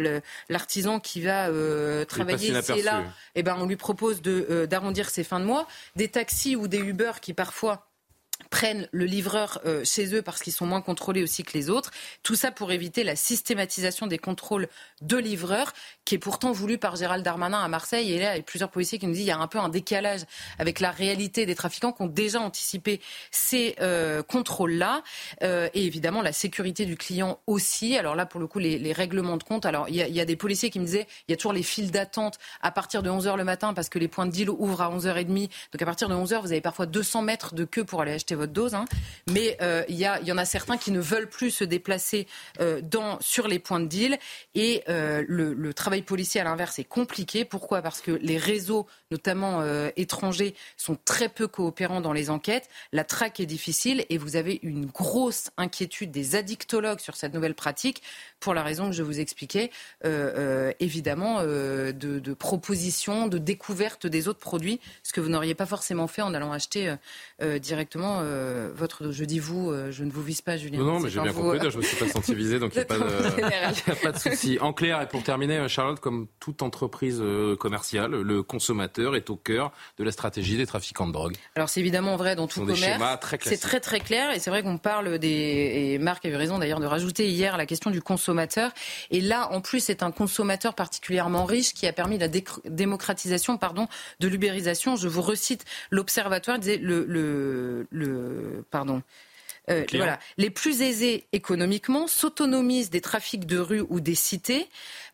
l'artisan qui va euh, travailler ici et là, eh ben, on lui propose euh, d'arrondir ses fins de mois. Des taxis ou des Uber qui parfois prennent le livreur euh, chez eux parce qu'ils sont moins contrôlés aussi que les autres. Tout ça pour éviter la systématisation des contrôles de livreurs, qui est pourtant voulu par Gérald Darmanin à Marseille. Et là, il y a plusieurs policiers qui nous disent qu'il y a un peu un décalage avec la réalité des trafiquants qui ont déjà anticipé ces euh, contrôles-là. Euh, et évidemment, la sécurité du client aussi. Alors là, pour le coup, les, règlements de compte. Alors, il y, a, des policiers qui me disaient il y a toujours les files d'attente à partir de 11h le matin parce que les points de deal ouvrent à 11h30. Donc à partir de 11h, vous avez parfois 200 mètres de queue pour aller acheter votre dose. Hein. Mais euh, il y, en a certains qui ne veulent plus se déplacer euh, sur les points de deal. Et euh, le, travail policier, à l'inverse, est compliqué. Pourquoi? Parce que les réseaux, notamment étrangers, sont très peu coopérants dans les enquêtes. La traque est difficile et vous avez une grosse inquiétude des addictologues sur cette nouvelle pratique pour la raison que je vous expliquais, évidemment, de, de propositions, de découverte des autres produits, ce que vous n'auriez pas forcément fait en allant acheter directement euh, votre. Je dis vous, euh, je ne vous vise pas, Julien. Non, non mais j'ai bien compris. Je me suis pas senti visé, donc il n'y a, pas de souci. En clair, et pour terminer, Charlotte, comme toute entreprise euh, commerciale, le consommateur est au cœur de la stratégie des trafiquants de drogue. Alors c'est évidemment vrai dans tout commerce. C'est très très clair, et c'est vrai qu'on parle des. Et Marc a eu raison d'ailleurs de rajouter hier la question du consommateur. Et là, en plus, c'est un consommateur particulièrement riche qui a permis la démocratisation, pardon, de l'ubérisation. Je vous recite l'observatoire disait le, le, le pardon. euh, voilà, les plus aisés économiquement s'autonomisent des trafics de rue ou des cités,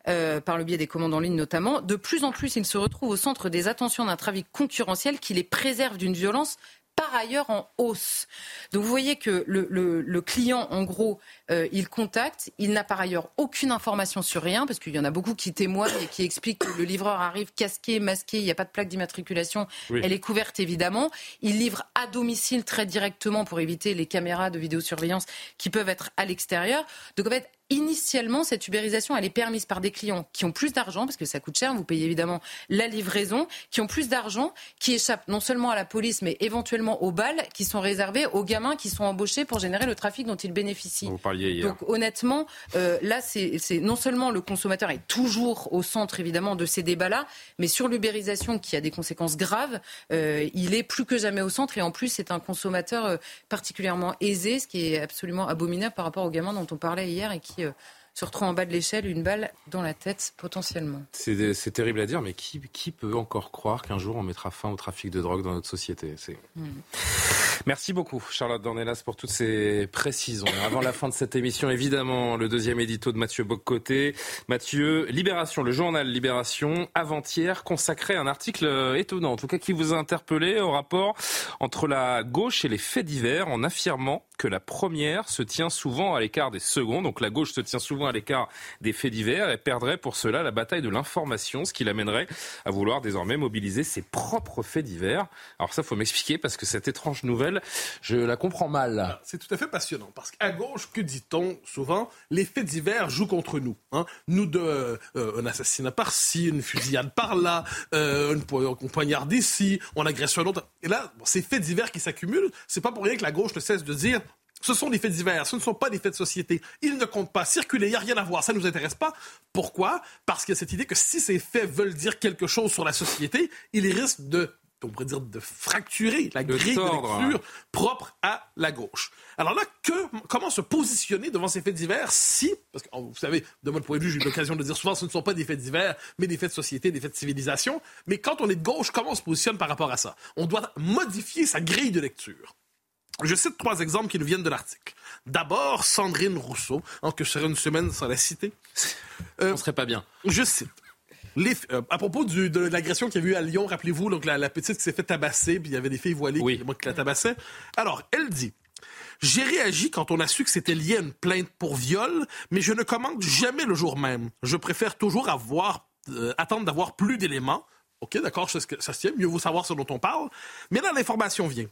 euh, par le biais des commandes en ligne notamment. De plus en plus, ils se retrouvent au centre des attentions d'un trafic concurrentiel qui les préserve d'une violence par ailleurs en hausse. Donc vous voyez que le, client, en gros, euh, il contacte, il n'a par ailleurs aucune information sur rien, parce qu'il y en a beaucoup qui témoignent et qui expliquent que le livreur arrive casqué, masqué, il n'y a pas de plaque d'immatriculation, elle est couverte évidemment. Il livre à domicile très directement pour éviter les caméras de vidéosurveillance qui peuvent être à l'extérieur. Donc en fait, initialement, cette ubérisation, elle est permise par des clients qui ont plus d'argent, parce que ça coûte cher, vous payez évidemment la livraison, qui ont plus d'argent, qui échappent non seulement à la police, mais éventuellement aux balles qui sont réservées aux gamins qui sont embauchés pour générer le trafic dont ils bénéficient. Vous parliez hier. Donc honnêtement, euh, là, c'est non seulement le consommateur est toujours au centre, évidemment, de ces débats-là, mais sur l'ubérisation qui a des conséquences graves, euh, il est plus que jamais au centre, et en plus, c'est un consommateur euh, particulièrement aisé, ce qui est absolument abominable par rapport aux gamins dont on parlait hier et qui euh, se retrouve en bas de l'échelle, une balle dans la tête potentiellement. C'est terrible à dire, mais qui, qui peut encore croire qu'un jour on mettra fin au trafic de drogue dans notre société? Hmm. Merci beaucoup, Charlotte Dornelas, pour toutes ces précisions. Avant la fin de cette émission, évidemment, le deuxième édito de Mathieu Boccoté. Mathieu, Libération, le journal Libération, avant-hier, consacré un article euh, étonnant, en tout cas qui vous a interpellé au rapport entre la gauche et les faits divers, en affirmant que la première se tient souvent à l'écart des seconds. Donc la gauche se tient souvent à l'écart des faits divers et perdrait pour cela la bataille de l'information, ce qui l'amènerait à vouloir désormais mobiliser ses propres faits divers. Alors ça, faut m'expliquer parce que cette étrange nouvelle, je la comprends mal. C'est tout à fait passionnant parce qu'à gauche, que dit-on souvent Les faits divers jouent contre nous. Hein. Nous de euh, un assassinat par-ci, une fusillade par-là, euh, une, une poignarde ici, on agresse un autre. Et là, ces faits divers qui s'accumulent, c'est pas pour rien que la gauche ne cesse de dire ce sont des faits divers, ce ne sont pas des faits de société. Ils ne comptent pas circuler, il n'y a rien à voir, ça ne nous intéresse pas. Pourquoi? Parce qu'il y a cette idée que si ces faits veulent dire quelque chose sur la société, ils risquent de on pourrait dire de fracturer la grille de lecture propre à la gauche. Alors là, que, comment se positionner devant ces faits divers si, parce que vous savez, de mon point de vue, j'ai eu l'occasion de dire souvent, ce ne sont pas des faits divers, mais des faits de société, des faits de civilisation. Mais quand on est de gauche, comment on se positionne par rapport à ça? On doit modifier sa grille de lecture. Je cite trois exemples qui nous viennent de l'article. D'abord, Sandrine Rousseau, en que je serai une semaine sans la citer. Euh, On serait pas bien. Je cite. Euh, à propos de l'agression qu'il y a eu à Lyon, rappelez-vous, donc la, petite qui s'est fait tabasser, puis il y avait des filles voilées qui, qui la tabassaient. Alors, elle dit j'ai réagi quand on a su que c'était lié à une plainte pour viol, mais je ne commande jamais le jour même. Je préfère toujours avoir, euh, attendre d'avoir plus d'éléments. OK, d'accord, ça, ça se tient, mieux vaut savoir ce dont on parle. Mais là, l'information vient.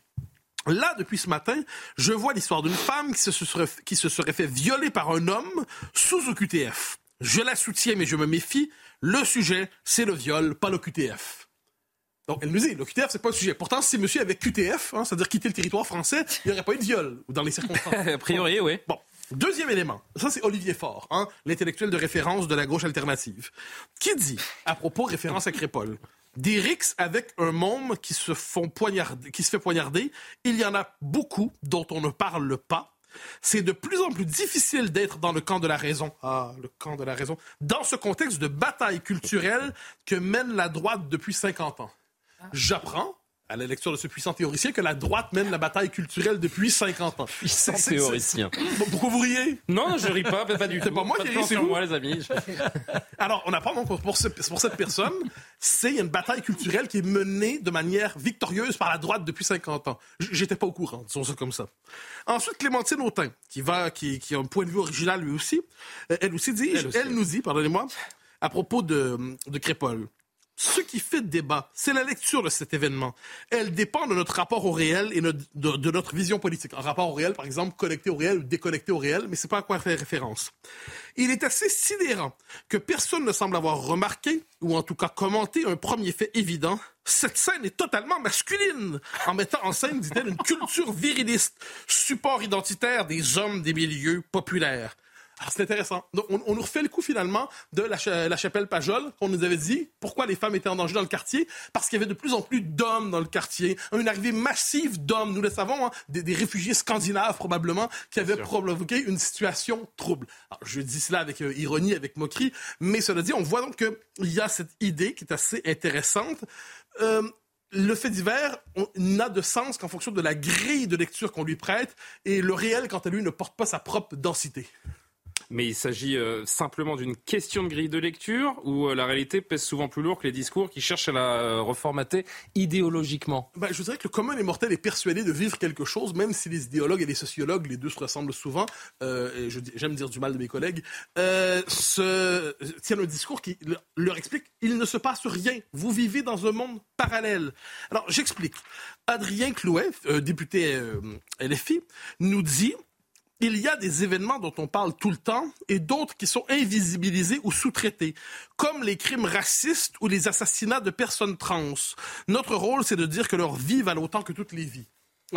Là, depuis ce matin, je vois l'histoire d'une femme qui se, serait, qui se serait fait violer par un homme sous OQTF. Je la soutiens, mais je me méfie. Le sujet, c'est le viol, pas le QTF. Donc, elle nous dit, le QTF, c'est pas le sujet. Pourtant, si monsieur avait QTF, hein, c'est-à-dire quitter le territoire français, il n'y aurait pas eu de viol, ou dans les circonstances. A priori, oui. Bon. Deuxième élément, ça c'est Olivier Faure, hein, l'intellectuel de référence de la gauche alternative, qui dit, à propos référence à Crépole, des rixes avec un môme qui se, font poignarder, qui se fait poignarder, il y en a beaucoup dont on ne parle pas. C'est de plus en plus difficile d'être dans le camp de la raison. Ah, le camp de la raison. Dans ce contexte de bataille culturelle que mène la droite depuis 50 ans. J'apprends à la lecture de ce puissant théoricien que la droite mène la bataille culturelle depuis 50 ans. Puissant théoricien. pourquoi vous riez? Non, je ris pas, pas du tout. C'est pas moi qui ris, c'est moi, les amis. Alors, on apprend donc pour, pour cette personne, c'est une bataille culturelle qui est menée de manière victorieuse par la droite depuis 50 ans. J'étais pas au courant, disons ça comme ça. Ensuite, Clémentine Autain, qui va, qui, qui a un point de vue original lui aussi, euh, elle aussi dit, elle, nous dit, pardonnez-moi, à propos de, de Crépole. Ce qui fait débat, c'est la lecture de cet événement. Elle dépend de notre rapport au réel et de, notre vision politique. Un rapport au réel, par exemple, connecté au réel ou déconnecté au réel, mais c'est pas à quoi faire référence. Il est assez sidérant que personne ne semble avoir remarqué, ou en tout cas commenté, un premier fait évident. Cette scène est totalement masculine, en mettant en scène, dit-elle, une culture viriliste, support identitaire des hommes des milieux populaires. Ah, c'est intéressant. Donc, on, nous refait le coup finalement de la, chapelle Pajol, qu'on nous avait dit pourquoi les femmes étaient en danger dans le quartier. Parce qu'il y avait de plus en plus d'hommes dans le quartier. Une arrivée massive d'hommes, nous le savons, hein, des, réfugiés scandinaves probablement, qui avaient provoqué une situation trouble. je dis cela avec euh, ironie, avec moquerie, mais cela dit, on voit donc qu'il y a cette idée qui est assez intéressante. Euh, le fait divers n'a de sens qu'en fonction de la grille de lecture qu'on lui prête, et le réel, quant à lui, ne porte pas sa propre densité. Mais il s'agit euh, simplement d'une question de grille de lecture où euh, la réalité pèse souvent plus lourd que les discours qui cherchent à la euh, reformater idéologiquement? Ben, je dirais que le commun des mortels est persuadé de vivre quelque chose, même si les idéologues et les sociologues, les deux se ressemblent souvent, euh, j'aime dire du mal de mes collègues, euh, tiennent un discours qui le- leur explique il ne se passe rien. Vous vivez dans un monde parallèle. Alors, j'explique. Adrien Clouet, euh, député LFI, nous dit il y a des événements dont on parle tout le temps et d'autres qui sont invisibilisés ou sous-traités, comme les crimes racistes ou les assassinats de personnes trans. Notre rôle, c'est de dire que leur vie valent autant que toutes les vies.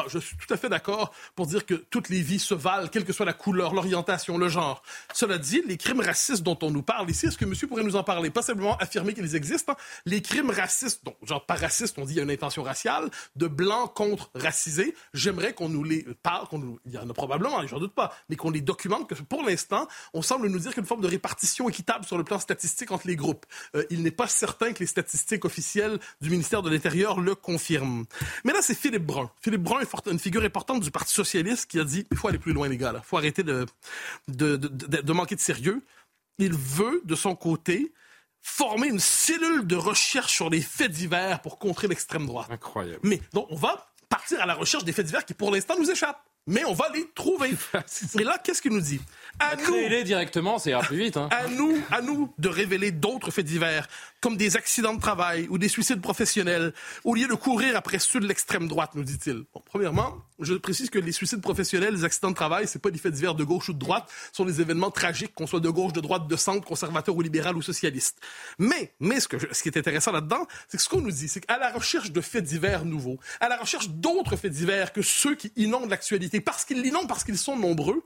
Je suis tout à fait d'accord pour dire que toutes les vies se valent, quelle que soit la couleur, l'orientation, le genre. Cela dit, les crimes racistes dont on nous parle ici, est-ce que monsieur pourrait nous en parler? Pas simplement affirmer qu'ils existent. hein. Les crimes racistes, donc, genre par raciste, on dit il y a une intention raciale, de blancs contre racisés, j'aimerais qu'on nous les parle, qu'on nous, il y en a probablement, j'en doute pas, mais qu'on les documente, que pour l'instant, on semble nous dire qu'une forme de répartition équitable sur le plan statistique entre les groupes. Euh, il n'est pas certain que les statistiques officielles du ministère de l'Intérieur le confirment. Mais là, c'est Philippe Brun. Philippe Brun une figure importante du Parti socialiste qui a dit, il faut aller plus loin, les gars, il faut arrêter de, de, de, de- de manquer de sérieux. Il veut, de son côté, former une cellule de recherche sur les faits divers pour contrer l'extrême droite. Incroyable. Mais donc, on va partir à la recherche des faits divers qui, pour l'instant, nous échappent. Mais on va les trouver. Et là, qu'est-ce qu'il nous dit? À nous, Créez-les directement, ira plus vite. Hein. à nous, à nous de révéler d'autres faits divers, comme des accidents de travail ou des suicides professionnels, au lieu de courir après ceux de l'extrême droite, nous dit-il. Bon, premièrement, je précise que les suicides professionnels, les accidents de travail, c'est pas des faits divers de gauche ou de droite, ce sont des événements tragiques, qu'on soit de gauche, de droite, de centre, conservateur ou libéral ou socialiste. Mais, mais ce, que ce qui est intéressant là-dedans, c'est que ce qu'on nous dit, c'est qu'à la recherche de faits divers nouveaux, à la recherche d'autres faits divers que ceux qui inondent l'actualité, parce qu'ils l'inondent, parce qu'ils sont nombreux,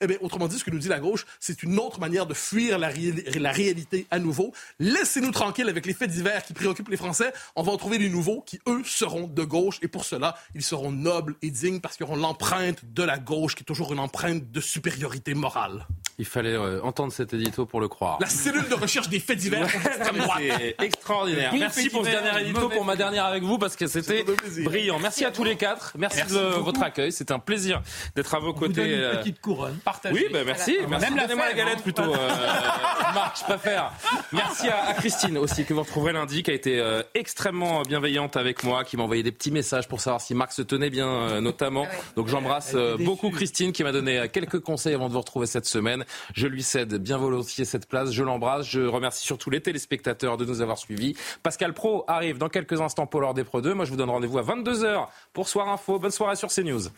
eh bien, autrement dit, ce que nous dit la gauche, c'est une autre manière de fuir la, réali- la réalité à nouveau. Laissez-nous tranquilles avec les faits divers qui préoccupent les Français. On va en trouver des nouveaux qui, eux, seront de gauche. Et pour cela, ils seront nobles et dignes parce qu'ils auront l'empreinte de la gauche, qui est toujours une empreinte de supériorité morale. Il fallait euh, entendre cet édito pour le croire. La cellule de recherche des faits divers contre l'extrême droite. C'est extraordinaire. Bon Merci pour ce dernier édito, mauvais pour ma dernière avec vous, parce que c'était brillant. Merci à tous les quatre. Merci, de votre accueil. C'était un plaisir d'être à vos On vous donne côtés. une euh, petite couronne. Partagé. Oui, ben merci. merci. Même Donnez-moi la galette hein. plutôt, euh, Marc, je préfère. Merci à, à Christine aussi, que vous retrouverez lundi, qui a été euh, extrêmement bienveillante avec moi, qui m'a envoyé des petits messages pour savoir si Marc se tenait bien, euh, notamment. Ah ouais. Donc j'embrasse euh, beaucoup Christine, qui m'a donné euh, quelques conseils avant de vous retrouver cette semaine. Je lui cède bien volontiers cette place. Je l'embrasse. Je remercie surtout les téléspectateurs de nous avoir suivis. Pascal Pro arrive dans quelques instants pour l'heure des Pro 2. Moi, je vous donne rendez-vous à 22h pour Soir Info. Bonne soirée sur CNews.